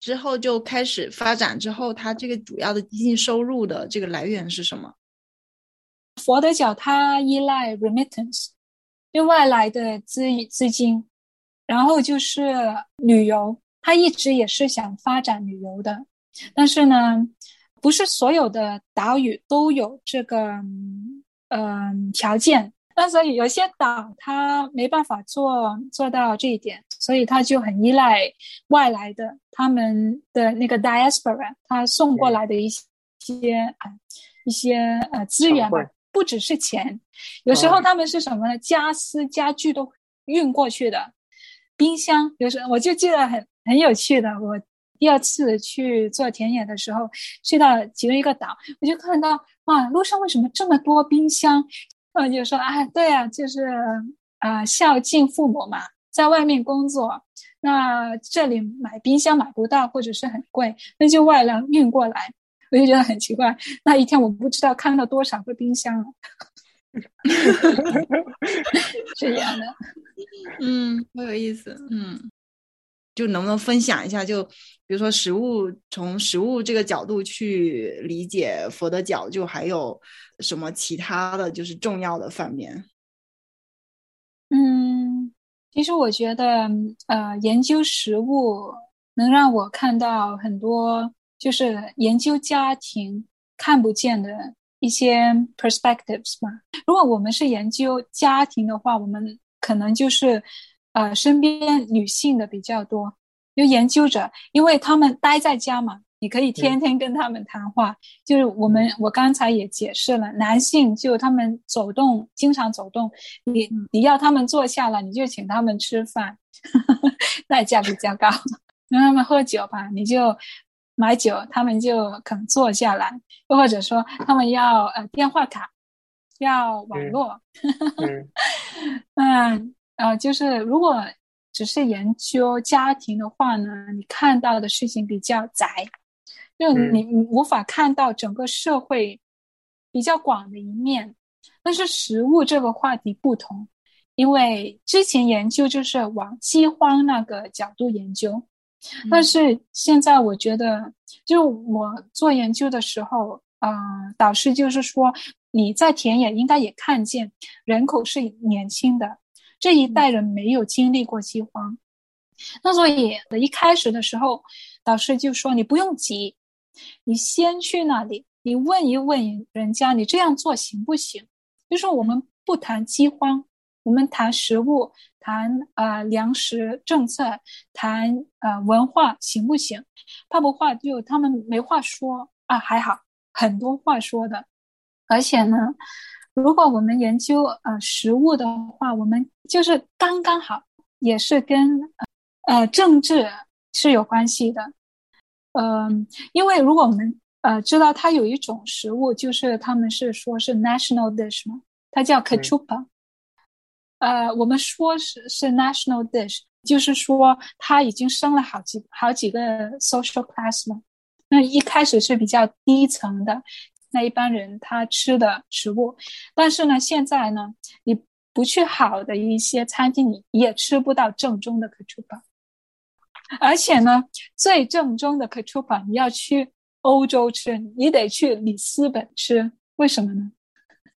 之后就开始发展之后，它这个主要的经济收入的这个来源是什么？佛的教它依赖 remittance，就外来的资资金，然后就是旅游，它一直也是想发展旅游的，但是呢，不是所有的岛屿都有这个嗯条件。那所以有些岛它没办法做做到这一点，所以它就很依赖外来的他们的那个 diaspora，他送过来的一些啊一些呃资源吧，不只是钱，有时候他们是什么呢？家私家具都运过去的，冰箱有时候我就记得很很有趣的，我第二次去做田野的时候，去到其中一个岛，我就看到哇，路上为什么这么多冰箱？我就说啊，对啊，就是啊，孝敬父母嘛，在外面工作，那这里买冰箱买不到，或者是很贵，那就外来运过来。我就觉得很奇怪，那一天我不知道看到多少个冰箱了，这样的，嗯，好有意思，嗯，就能不能分享一下？就比如说食物，从食物这个角度去理解佛的角，就还有。什么其他的就是重要的方面？嗯，其实我觉得，呃，研究食物能让我看到很多，就是研究家庭看不见的一些 perspectives 嘛。如果我们是研究家庭的话，我们可能就是，呃，身边女性的比较多，就研究者，因为他们待在家嘛。你可以天天跟他们谈话，就是我们我刚才也解释了，男性就他们走动，经常走动，你你要他们坐下了，你就请他们吃饭，代价比较高；让他们喝酒吧，你就买酒，他们就肯坐下来；又或者说他们要呃电话卡，要网络，嗯 呃，就是如果只是研究家庭的话呢，你看到的事情比较窄。就你你无法看到整个社会比较广的一面，但是食物这个话题不同，因为之前研究就是往饥荒那个角度研究，但是现在我觉得，就我做研究的时候，啊，导师就是说你在田野应该也看见人口是年轻的，这一代人没有经历过饥荒，那所以一开始的时候，导师就说你不用急。你先去那里，你问一问人家，你这样做行不行？就是我们不谈饥荒，我们谈食物，谈啊粮食政策，谈啊文化，行不行？怕不怕？就他们没话说啊？还好，很多话说的。而且呢，如果我们研究呃食物的话，我们就是刚刚好，也是跟呃政治是有关系的。嗯，因为如果我们呃知道它有一种食物，就是他们是说是 national dish 嘛，它叫 kachupa。呃，我们说是是 national dish，就是说它已经升了好几好几个 social class 了。那一开始是比较低层的那一般人他吃的食物，但是呢，现在呢，你不去好的一些餐厅，你也吃不到正宗的 kachupa。而且呢，最正宗的 k a c h u p a 你要去欧洲吃，你得去里斯本吃，为什么呢？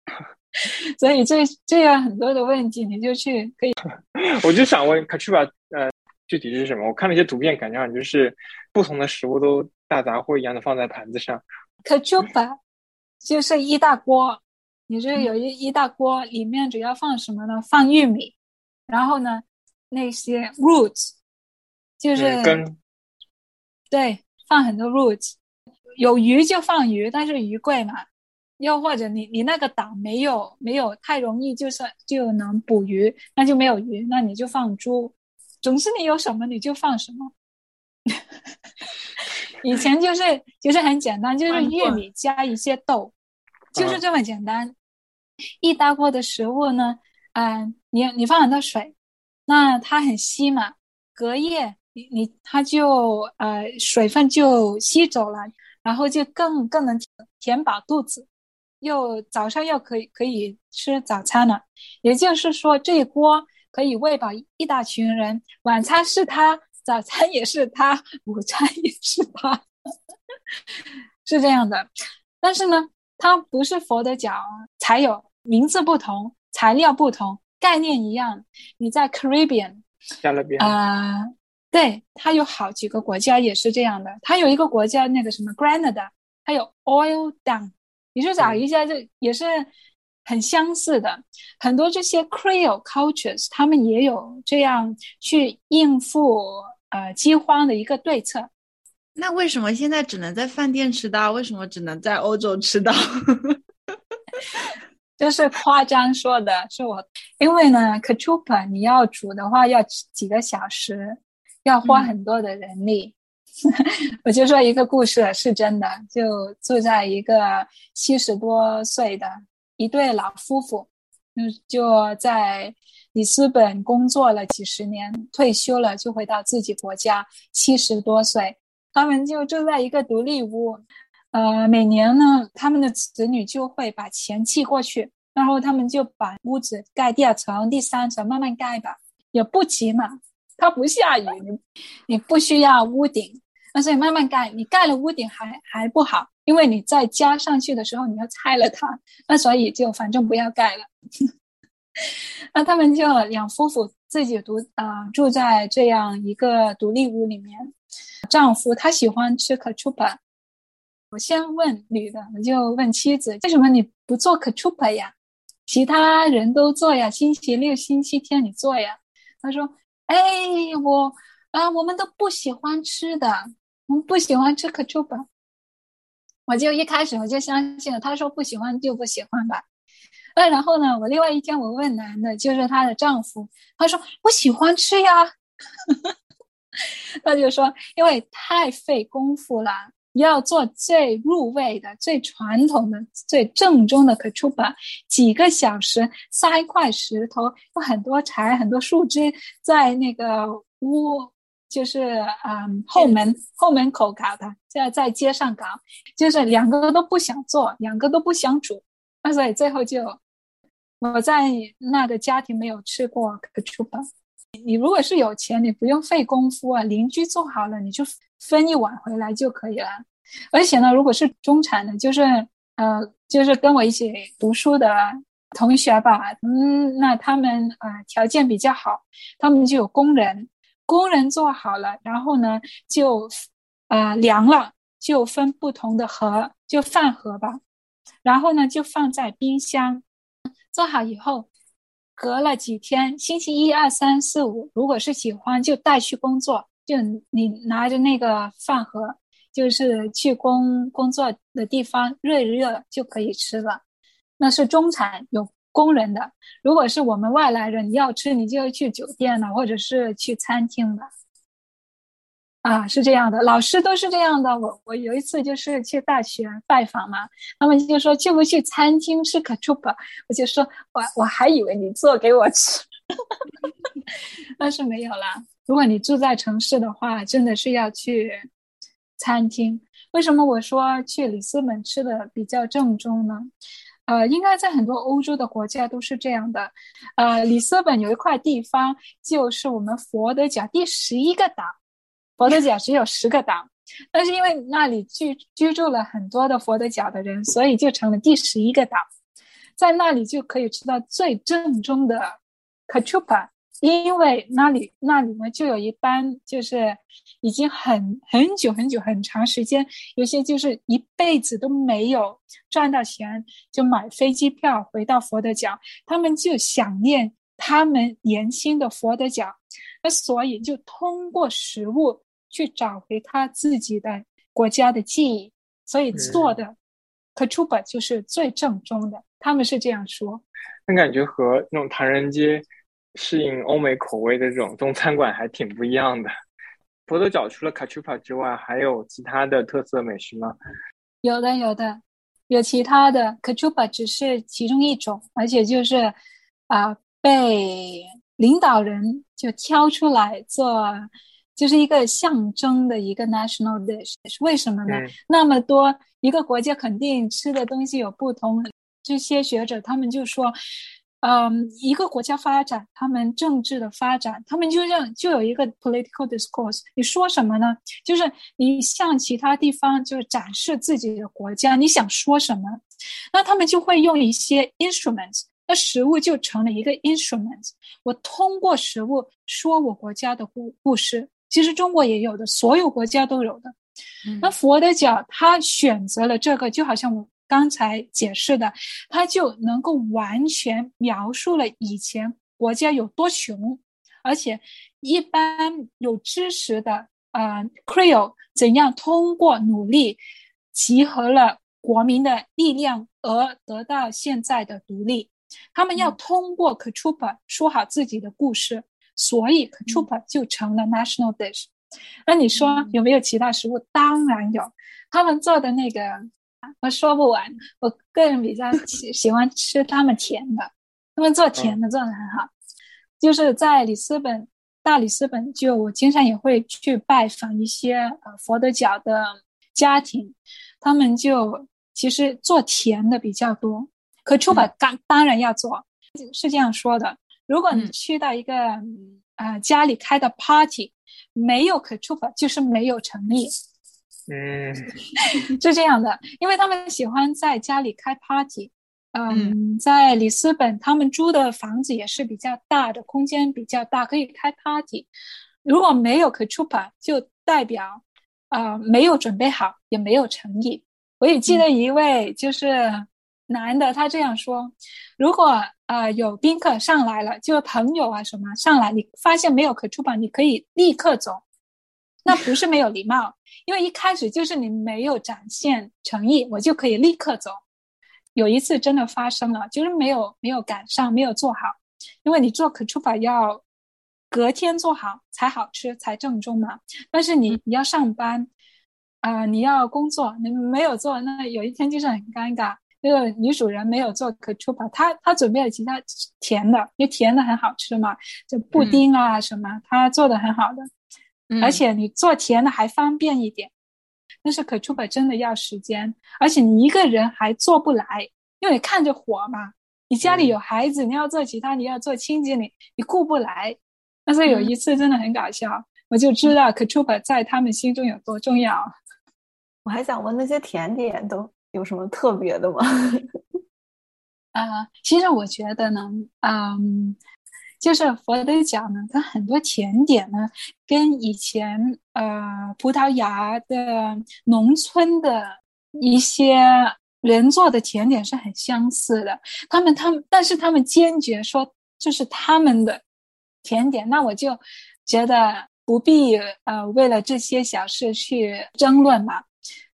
所以这这样很多的问题，你就去可以。我就想问 k a c h u p a 呃，具体是什么？我看了一些图片，感觉好像就是不同的食物都大杂烩一样的放在盘子上。k a c h u p a 就是一大锅，你这有一一大锅，里面主要放什么呢？放玉米，然后呢，那些 roots。就是对，放很多 roots，有鱼就放鱼，但是鱼贵嘛。又或者你你那个岛没有没有太容易，就是就能捕鱼，那就没有鱼，那你就放猪。总之你有什么你就放什么。以前就是就是很简单，就是玉米加一些豆，就是这么简单。一大锅的食物呢，嗯，你你放很多水，那它很稀嘛，隔夜。你你它就呃水分就吸走了，然后就更更能填饱肚子，又早上又可以可以吃早餐了。也就是说，这一锅可以喂饱一大群人，晚餐是他，早餐也是他，午餐也是他，是这样的。但是呢，它不是佛的脚，才有名字不同，材料不同，概念一样。你在 Caribbean 加勒比啊，对，它有好几个国家也是这样的。它有一个国家那个什么 Granada，它有 Oil Down，你去找一下，这也是很相似的。很多这些 Creole cultures，他们也有这样去应付呃饥荒的一个对策。那为什么现在只能在饭店吃到？为什么只能在欧洲吃到？就是夸张说的，是我，因为呢 k a c h u p a 你要煮的话要几个小时，要花很多的人力。我就说一个故事是真的，就住在一个七十多岁的一对老夫妇，就就在里斯本工作了几十年，退休了就回到自己国家，七十多岁。他们就住在一个独立屋，呃，每年呢，他们的子女就会把钱寄过去，然后他们就把屋子盖第二层、第三层，慢慢盖吧，也不急嘛。它不下雨，你你不需要屋顶，那所以慢慢盖。你盖了屋顶还还不好，因为你再加上去的时候你要拆了它，那所以就反正不要盖了。那他们就两夫妇自己独啊住在这样一个独立屋里面。丈夫他喜欢吃可楚巴，我先问女的，我就问妻子，为什么你不做可楚巴呀？其他人都做呀，星期六、星期天你做呀？他说：“哎，我啊，我们都不喜欢吃的，我们不喜欢吃可楚巴。”我就一开始我就相信了，他说不喜欢就不喜欢吧。呃，然后呢，我另外一天我问男的，就是她的丈夫，他说我喜欢吃呀。他就说：“因为太费功夫了，要做最入味的、最传统的、最正宗的可出版，几个小时，塞一块石头，有很多柴、很多树枝，在那个屋，就是嗯后门后门口搞的，在在街上搞，就是两个都不想做，两个都不想煮，那所以最后就我在那个家庭没有吃过可出版。”你如果是有钱，你不用费功夫啊，邻居做好了，你就分一碗回来就可以了。而且呢，如果是中产的，就是呃，就是跟我一起读书的同学吧，嗯，那他们呃条件比较好，他们就有工人，工人做好了，然后呢就呃凉了，就分不同的盒，就饭盒吧，然后呢就放在冰箱，做好以后。隔了几天，星期一、二、三、四、五，如果是喜欢，就带去工作。就你拿着那个饭盒，就是去工工作的地方热一热就可以吃了。那是中产有工人的。如果是我们外来人，你要吃，你就要去酒店了，或者是去餐厅了。啊，是这样的，老师都是这样的。我我有一次就是去大学拜访嘛，他们就说去不去餐厅吃可出吧？我就说我我还以为你做给我吃，但是没有啦。如果你住在城市的话，真的是要去餐厅。为什么我说去里斯本吃的比较正宗呢？呃，应该在很多欧洲的国家都是这样的。呃，里斯本有一块地方，就是我们佛得角第十一个岛。佛得角只有十个岛，但是因为那里居居住了很多的佛得角的人，所以就成了第十一个岛。在那里就可以吃到最正宗的 k a c h u p a 因为那里那里呢就有一班就是已经很很久很久很长时间，有些就是一辈子都没有赚到钱，就买飞机票回到佛得角，他们就想念他们年轻的佛得角。那所以就通过食物去找回他自己的国家的记忆，所以做的 k a c h u p a 就是最正宗的。他们是这样说。那感觉和那种唐人街适应欧美口味的这种中餐馆还挺不一样的。佛得角除了 k a c h u p a 之外，还有其他的特色美食吗？有的，有的，有其他的 k a c h u p a 只是其中一种，而且就是啊被。领导人就挑出来做，就是一个象征的一个 national dish。为什么呢？那么多一个国家肯定吃的东西有不同。这些学者他们就说，嗯，一个国家发展，他们政治的发展，他们就让就有一个 political discourse。你说什么呢？就是你向其他地方就是展示自己的国家，你想说什么，那他们就会用一些 instruments，那食物就成了一个 instrument。我通过食物说我国家的故故事，其实中国也有的，所有国家都有的。那佛的脚，他选择了这个，就好像我。刚才解释的，他就能够完全描述了以前国家有多穷，而且一般有知识的呃 Creole 怎样通过努力集合了国民的力量而得到现在的独立。他们要通过 k a t u p 说好自己的故事，所以 k a t u p 就成了 national dish。那你说有没有其他食物？当然有，他们做的那个。我说不完，我个人比较 喜喜欢吃他们甜的，他们做甜的做的很好。就是在里斯本，大里斯本，就我经常也会去拜访一些呃佛得角的家庭，他们就其实做甜的比较多。可出版当当然要做，是这样说的。如果你去到一个呃家里开的 party，没有可出版就是没有诚意。嗯，是这样的，因为他们喜欢在家里开 party。嗯，在里斯本，他们租的房子也是比较大的，空间比较大，可以开 party。如果没有 u p a 就代表啊没有准备好，也没有诚意。我也记得一位就是男的，他这样说：如果呃有宾客上来了，就是朋友啊什么上来，你发现没有 u p a 你可以立刻走。那不是没有礼貌，因为一开始就是你没有展现诚意，我就可以立刻走。有一次真的发生了，就是没有没有赶上，没有做好，因为你做可出法要隔天做好才好吃才正宗嘛。但是你你要上班啊，你要工作，你没有做，那有一天就是很尴尬。那个女主人没有做可出法，她她准备了其他甜的，因为甜的很好吃嘛，就布丁啊什么，她做的很好的。而且你做甜的还方便一点，但是可出本真的要时间，而且你一个人还做不来，因为你看着火嘛。你家里有孩子，你要做其他，你要做清洁，你你顾不来。但是有一次真的很搞笑，我就知道可出本在他们心中有多重要。我还想问那些甜点都有什么特别的吗？啊，其实我觉得呢，嗯。就是佛得角呢，它很多甜点呢，跟以前呃葡萄牙的农村的一些人做的甜点是很相似的。他们他们，但是他们坚决说这是他们的甜点，那我就觉得不必呃为了这些小事去争论嘛，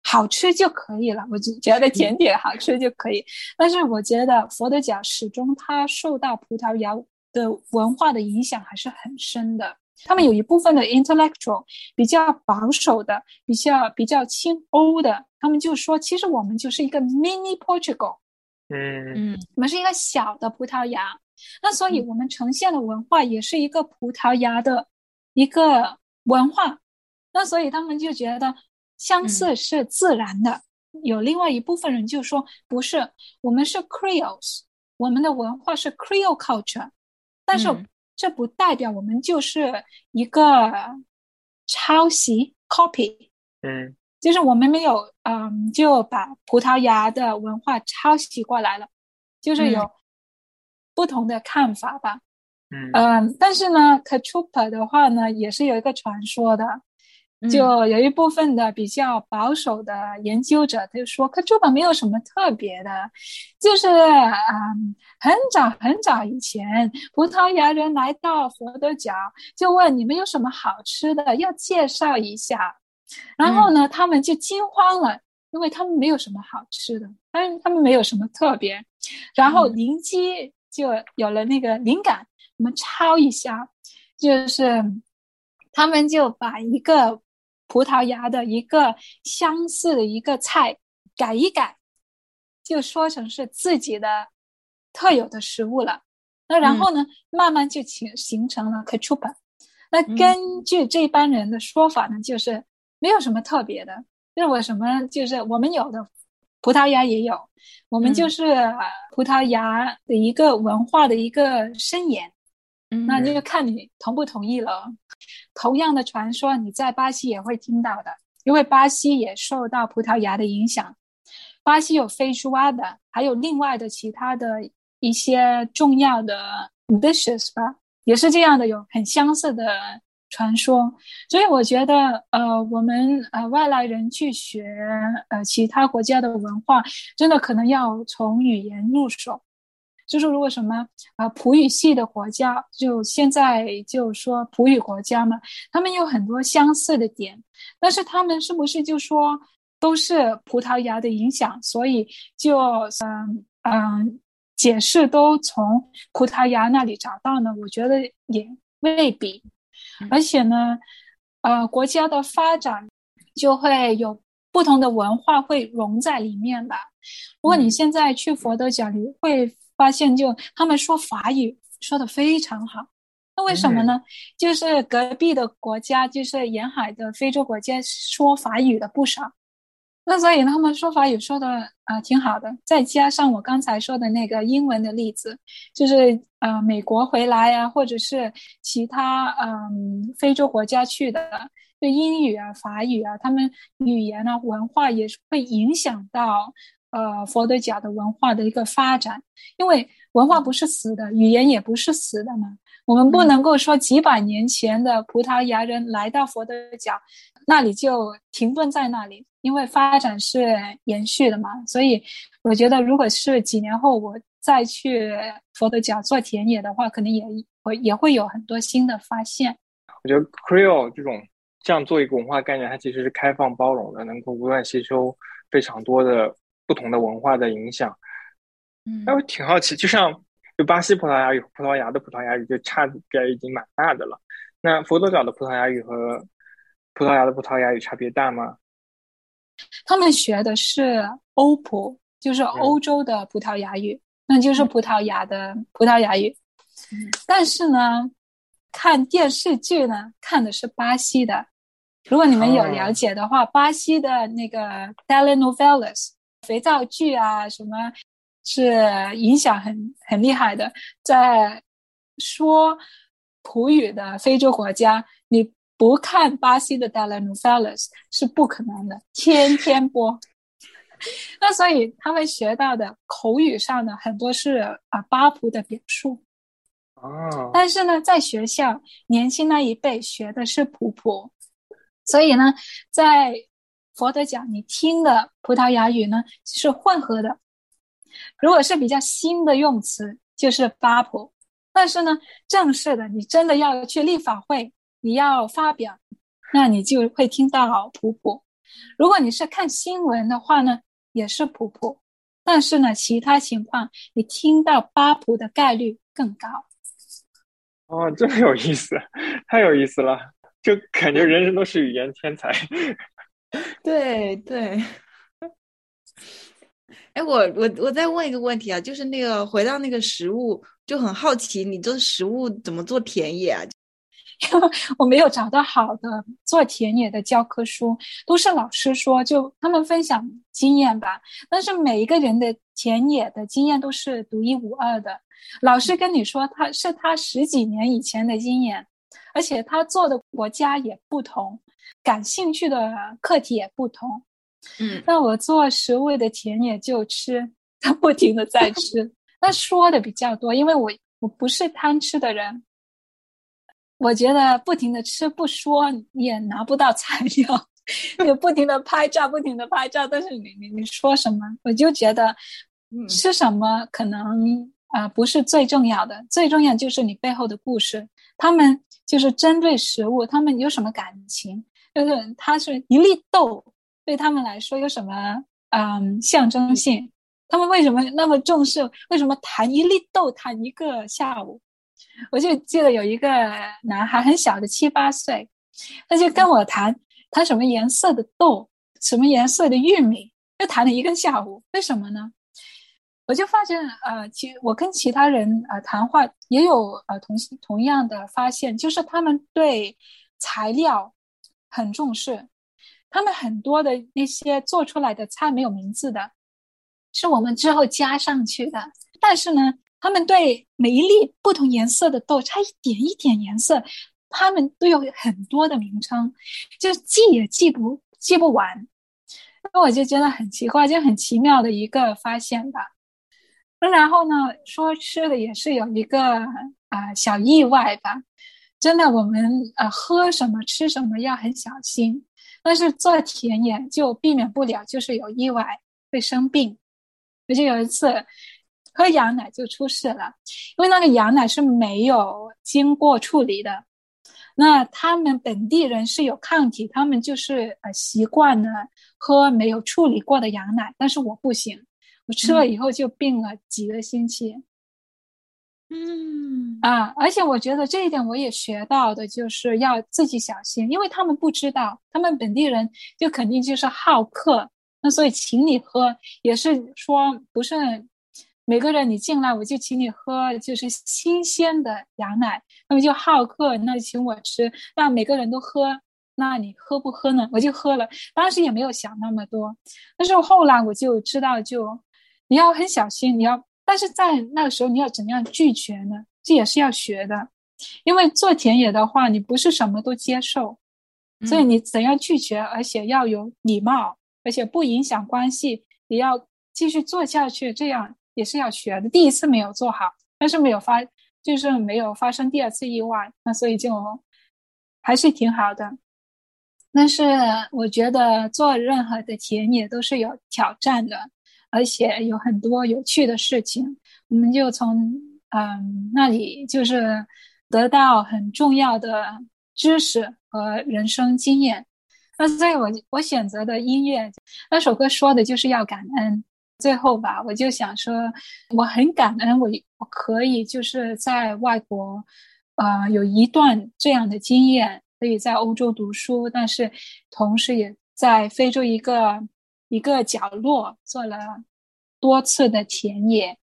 好吃就可以了。我就觉得甜点好吃就可以，但是我觉得佛得角始终它受到葡萄牙。的文化的影响还是很深的。他们有一部分的 intellectual 比较保守的，比较比较亲欧的，他们就说，其实我们就是一个 mini Portugal，嗯嗯，我们是一个小的葡萄牙。那所以我们呈现的文化也是一个葡萄牙的一个文化。那所以他们就觉得相似是自然的。有另外一部分人就说，不是，我们是 Creoles，我们的文化是 Creole culture。但是这不代表我们就是一个抄袭 copy，嗯，就是我们没有嗯就把葡萄牙的文化抄袭过来了，就是有不同的看法吧，嗯嗯，但是呢 k a t u p a 的话呢也是有一个传说的。就有一部分的比较保守的研究者，他就说，可珠宝没有什么特别的，就是嗯，很早很早以前，葡萄牙人来到佛得角，就问你们有什么好吃的，要介绍一下。然后呢，他们就惊慌了，因为他们没有什么好吃的，但他们没有什么特别。然后灵机就有了那个灵感，我们抄一下，就是他们就把一个。葡萄牙的一个相似的一个菜改一改，就说成是自己的特有的食物了。那然后呢，慢慢就形形成了 h u p 那根据这帮人的说法呢，就是没有什么特别的，认为什么就是我们有的葡萄牙也有，我们就是葡萄牙的一个文化的一个伸延。嗯，那就看你同不同意了。同样的传说，你在巴西也会听到的，因为巴西也受到葡萄牙的影响。巴西有非洲蛙的，还有另外的其他的一些重要的 dishes 吧，也是这样的，有很相似的传说。所以我觉得，呃，我们呃外来人去学呃其他国家的文化，真的可能要从语言入手。就是如果什么啊葡语系的国家，就现在就说葡语国家嘛，他们有很多相似的点，但是他们是不是就说都是葡萄牙的影响，所以就嗯嗯解释都从葡萄牙那里找到呢？我觉得也未必，而且呢，呃，国家的发展就会有不同的文化会融在里面吧。如果你现在去佛得角，你会。发现就他们说法语说的非常好，那为什么呢？就是隔壁的国家，就是沿海的非洲国家说法语的不少，那所以他们说法语说的啊挺好的。再加上我刚才说的那个英文的例子，就是呃美国回来呀，或者是其他嗯非洲国家去的，对英语啊、法语啊，他们语言啊文化也是会影响到。呃，佛得角的文化的一个发展，因为文化不是死的，语言也不是死的嘛。我们不能够说几百年前的葡萄牙人来到佛得角，那里就停顿在那里，因为发展是延续的嘛。所以，我觉得如果是几年后我再去佛得角做田野的话，可能也会也会有很多新的发现。我觉得 Creole 这种这样做一个文化概念，它其实是开放包容的，能够不断吸收非常多的。不同的文化的影响，嗯，哎，我挺好奇，就像就巴西葡萄牙语、葡萄牙的葡萄牙语就差别已经蛮大的了。那佛得角的葡萄牙语和葡萄牙的葡萄牙语差别大吗？他们学的是欧普，就是欧洲的葡萄牙语，那就是葡萄牙的葡萄牙语。但是呢，看电视剧呢，看的是巴西的。如果你们有了解的话，巴西的那个 telenovelas。肥皂剧啊，什么是影响很很厉害的？在说葡语的非洲国家，你不看巴西的《o f e l a s 是不可能的，天天播。那所以他们学到的口语上的很多是啊巴普的表述。哦。但是呢，在学校年轻那一辈学的是普普，所以呢，在。佛得讲，你听的葡萄牙语呢是混合的。如果是比较新的用词，就是巴普。但是呢，正式的，你真的要去立法会，你要发表，那你就会听到普普。如果你是看新闻的话呢，也是普普。但是呢，其他情况你听到巴普的概率更高。哦，真有意思，太有意思了，就感觉人人都是语言天才。对对，哎，我我我再问一个问题啊，就是那个回到那个食物，就很好奇，你做食物怎么做田野啊？因 为我没有找到好的做田野的教科书，都是老师说，就他们分享经验吧。但是每一个人的田野的经验都是独一无二的。老师跟你说他是他十几年以前的经验，而且他做的国家也不同。感兴趣的课题也不同，嗯，那我做食物的田野就吃，他不停的在 吃，那说的比较多，因为我我不是贪吃的人，我觉得不停的吃不说你也拿不到材料，就不停的拍照，不停的拍照，但是你你你说什么，我就觉得吃什么可能啊不是最重要的，最重要就是你背后的故事，他们就是针对食物，他们有什么感情。就是它是一粒豆，对他们来说有什么嗯象征性？他们为什么那么重视？为什么谈一粒豆谈一个下午？我就记得有一个男孩很小的七八岁，他就跟我谈谈什么颜色的豆，什么颜色的玉米，就谈了一个下午。为什么呢？我就发现呃，其我跟其他人呃谈话也有呃同同样的发现，就是他们对材料。很重视，他们很多的那些做出来的菜没有名字的，是我们之后加上去的。但是呢，他们对每一粒不同颜色的豆，差一点一点颜色，他们都有很多的名称，就记也记不记不完。那我就觉得很奇怪，就很奇妙的一个发现吧。那然后呢，说吃的也是有一个啊小意外吧。真的，我们呃喝什么吃什么要很小心，但是做田野就避免不了，就是有意外会生病。而且有一次喝羊奶就出事了，因为那个羊奶是没有经过处理的。那他们本地人是有抗体，他们就是呃习惯了喝没有处理过的羊奶，但是我不行，我吃了以后就病了几个星期。嗯嗯啊，而且我觉得这一点我也学到的，就是要自己小心，因为他们不知道，他们本地人就肯定就是好客，那所以请你喝也是说不是每个人你进来我就请你喝，就是新鲜的羊奶，他们就好客，那请我吃，那每个人都喝，那你喝不喝呢？我就喝了，当时也没有想那么多，但是后来我就知道，就你要很小心，你要。但是在那个时候，你要怎样拒绝呢？这也是要学的，因为做田野的话，你不是什么都接受，所以你怎样拒绝，而且要有礼貌，而且不影响关系，也要继续做下去，这样也是要学的。第一次没有做好，但是没有发，就是没有发生第二次意外，那所以就还是挺好的。但是我觉得做任何的田野都是有挑战的。而且有很多有趣的事情，我们就从嗯那里就是得到很重要的知识和人生经验。那所以我我选择的音乐那首歌说的就是要感恩。最后吧，我就想说，我很感恩，我我可以就是在外国，呃，有一段这样的经验，可以在欧洲读书，但是同时也在非洲一个。一个角落做了多次的田野，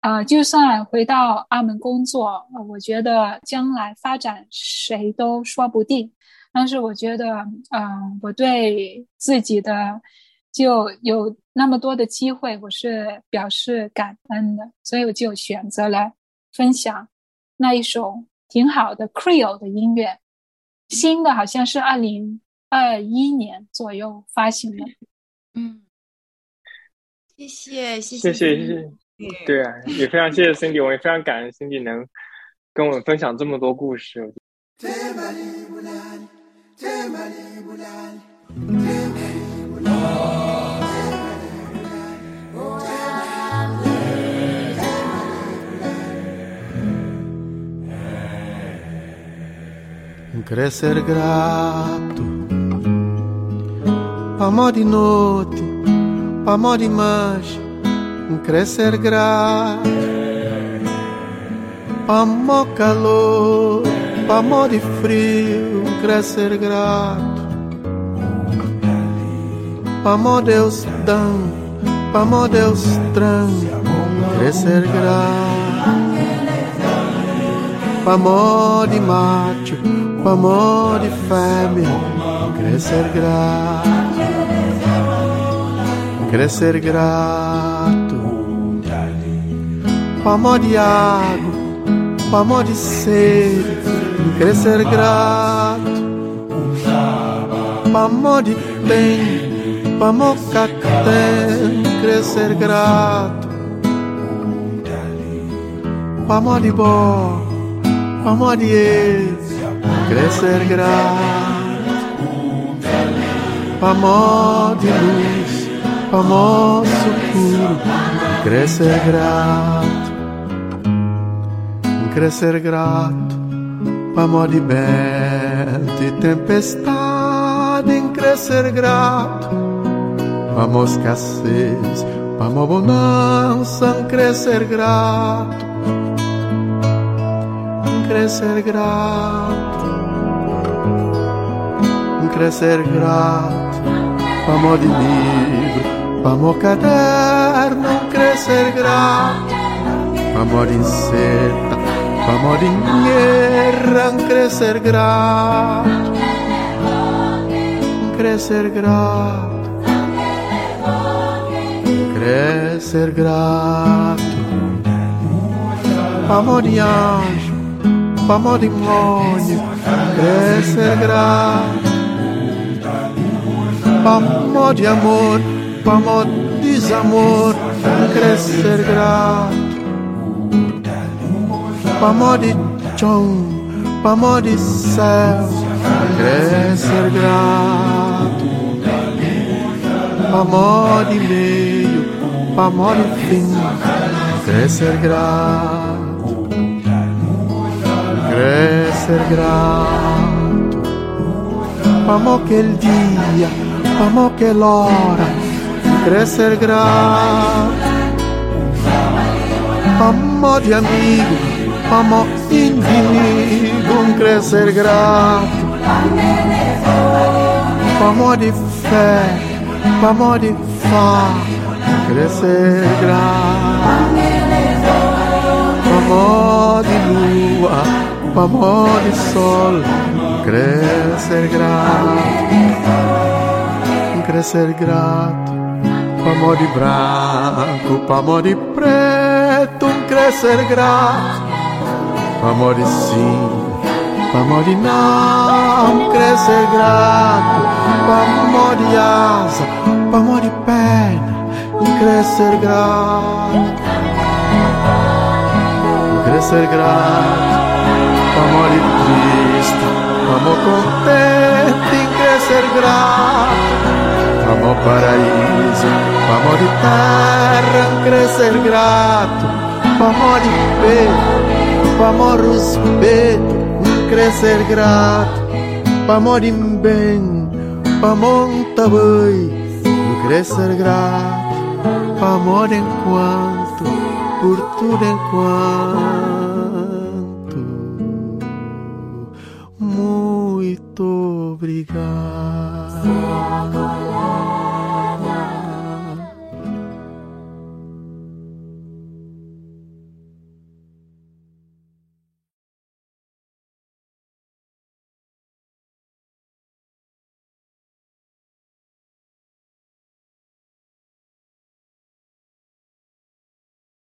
啊，就算回到澳门工作，我觉得将来发展谁都说不定。但是我觉得，嗯，我对自己的就有那么多的机会，我是表示感恩的，所以我就选择了分享那一首挺好的 Creole 的音乐，新的好像是二零二一年左右发行的。嗯，谢谢谢谢谢谢谢，对啊，也非常谢谢 Cindy，我也非常感恩 Cindy 能跟我们分享这么多故事。Pamô de noite, notte, de manche, um crescer grato. amor calor, amor frio, um crescer grato, amor Deus dão, amor Deus tran, um crescer grato, amor de macho, amor de fêmea, um crescer grato crescer grato. O amor de água, o amor de sede, crescer grato. O amor de bem, o amor que crescer grato. O amor de bom, o amor de esse, crescer grato. O amor de luz famoso puro, crescer grato, crescer grato, amor de vento e tempestade, em crescer grato, amor escassez, amor bonança, em crescer grato, crescer grato, crescer grato, amor de livro Vamos caderno crescer grato, amor inceta, amor in guerra crescer grato, crescer grato, crescer grato. Amor de anjo, amor de mônio, crescer grato. Amor de amor, amor de desamor, crescer grato. Amor de chão, amor de céu, crescer grato. Amor de meio, amor de fim, crescer grato. Crescer grato. Amor aquele dia, amor aquela hora, crescer grato. Amor de amigo, amor inimigo, crescer grato. Amor de fé, amor de fá, crescer grato. Amor de lua, amor de sol, crescer grato. Crescer grato, amor branco, para amor preto, um crescer grato, para sim, para não, um crescer grato, para asa, para amor perna, um crescer grato, um crescer grato, para triste, para contente, um crescer grato. Amor paraíso, amor de terra, crescer grato. Amor de peito, amor respeito, crescer grato. Amor de bem, amor também, crescer grato. Amor enquanto, por tudo enquanto.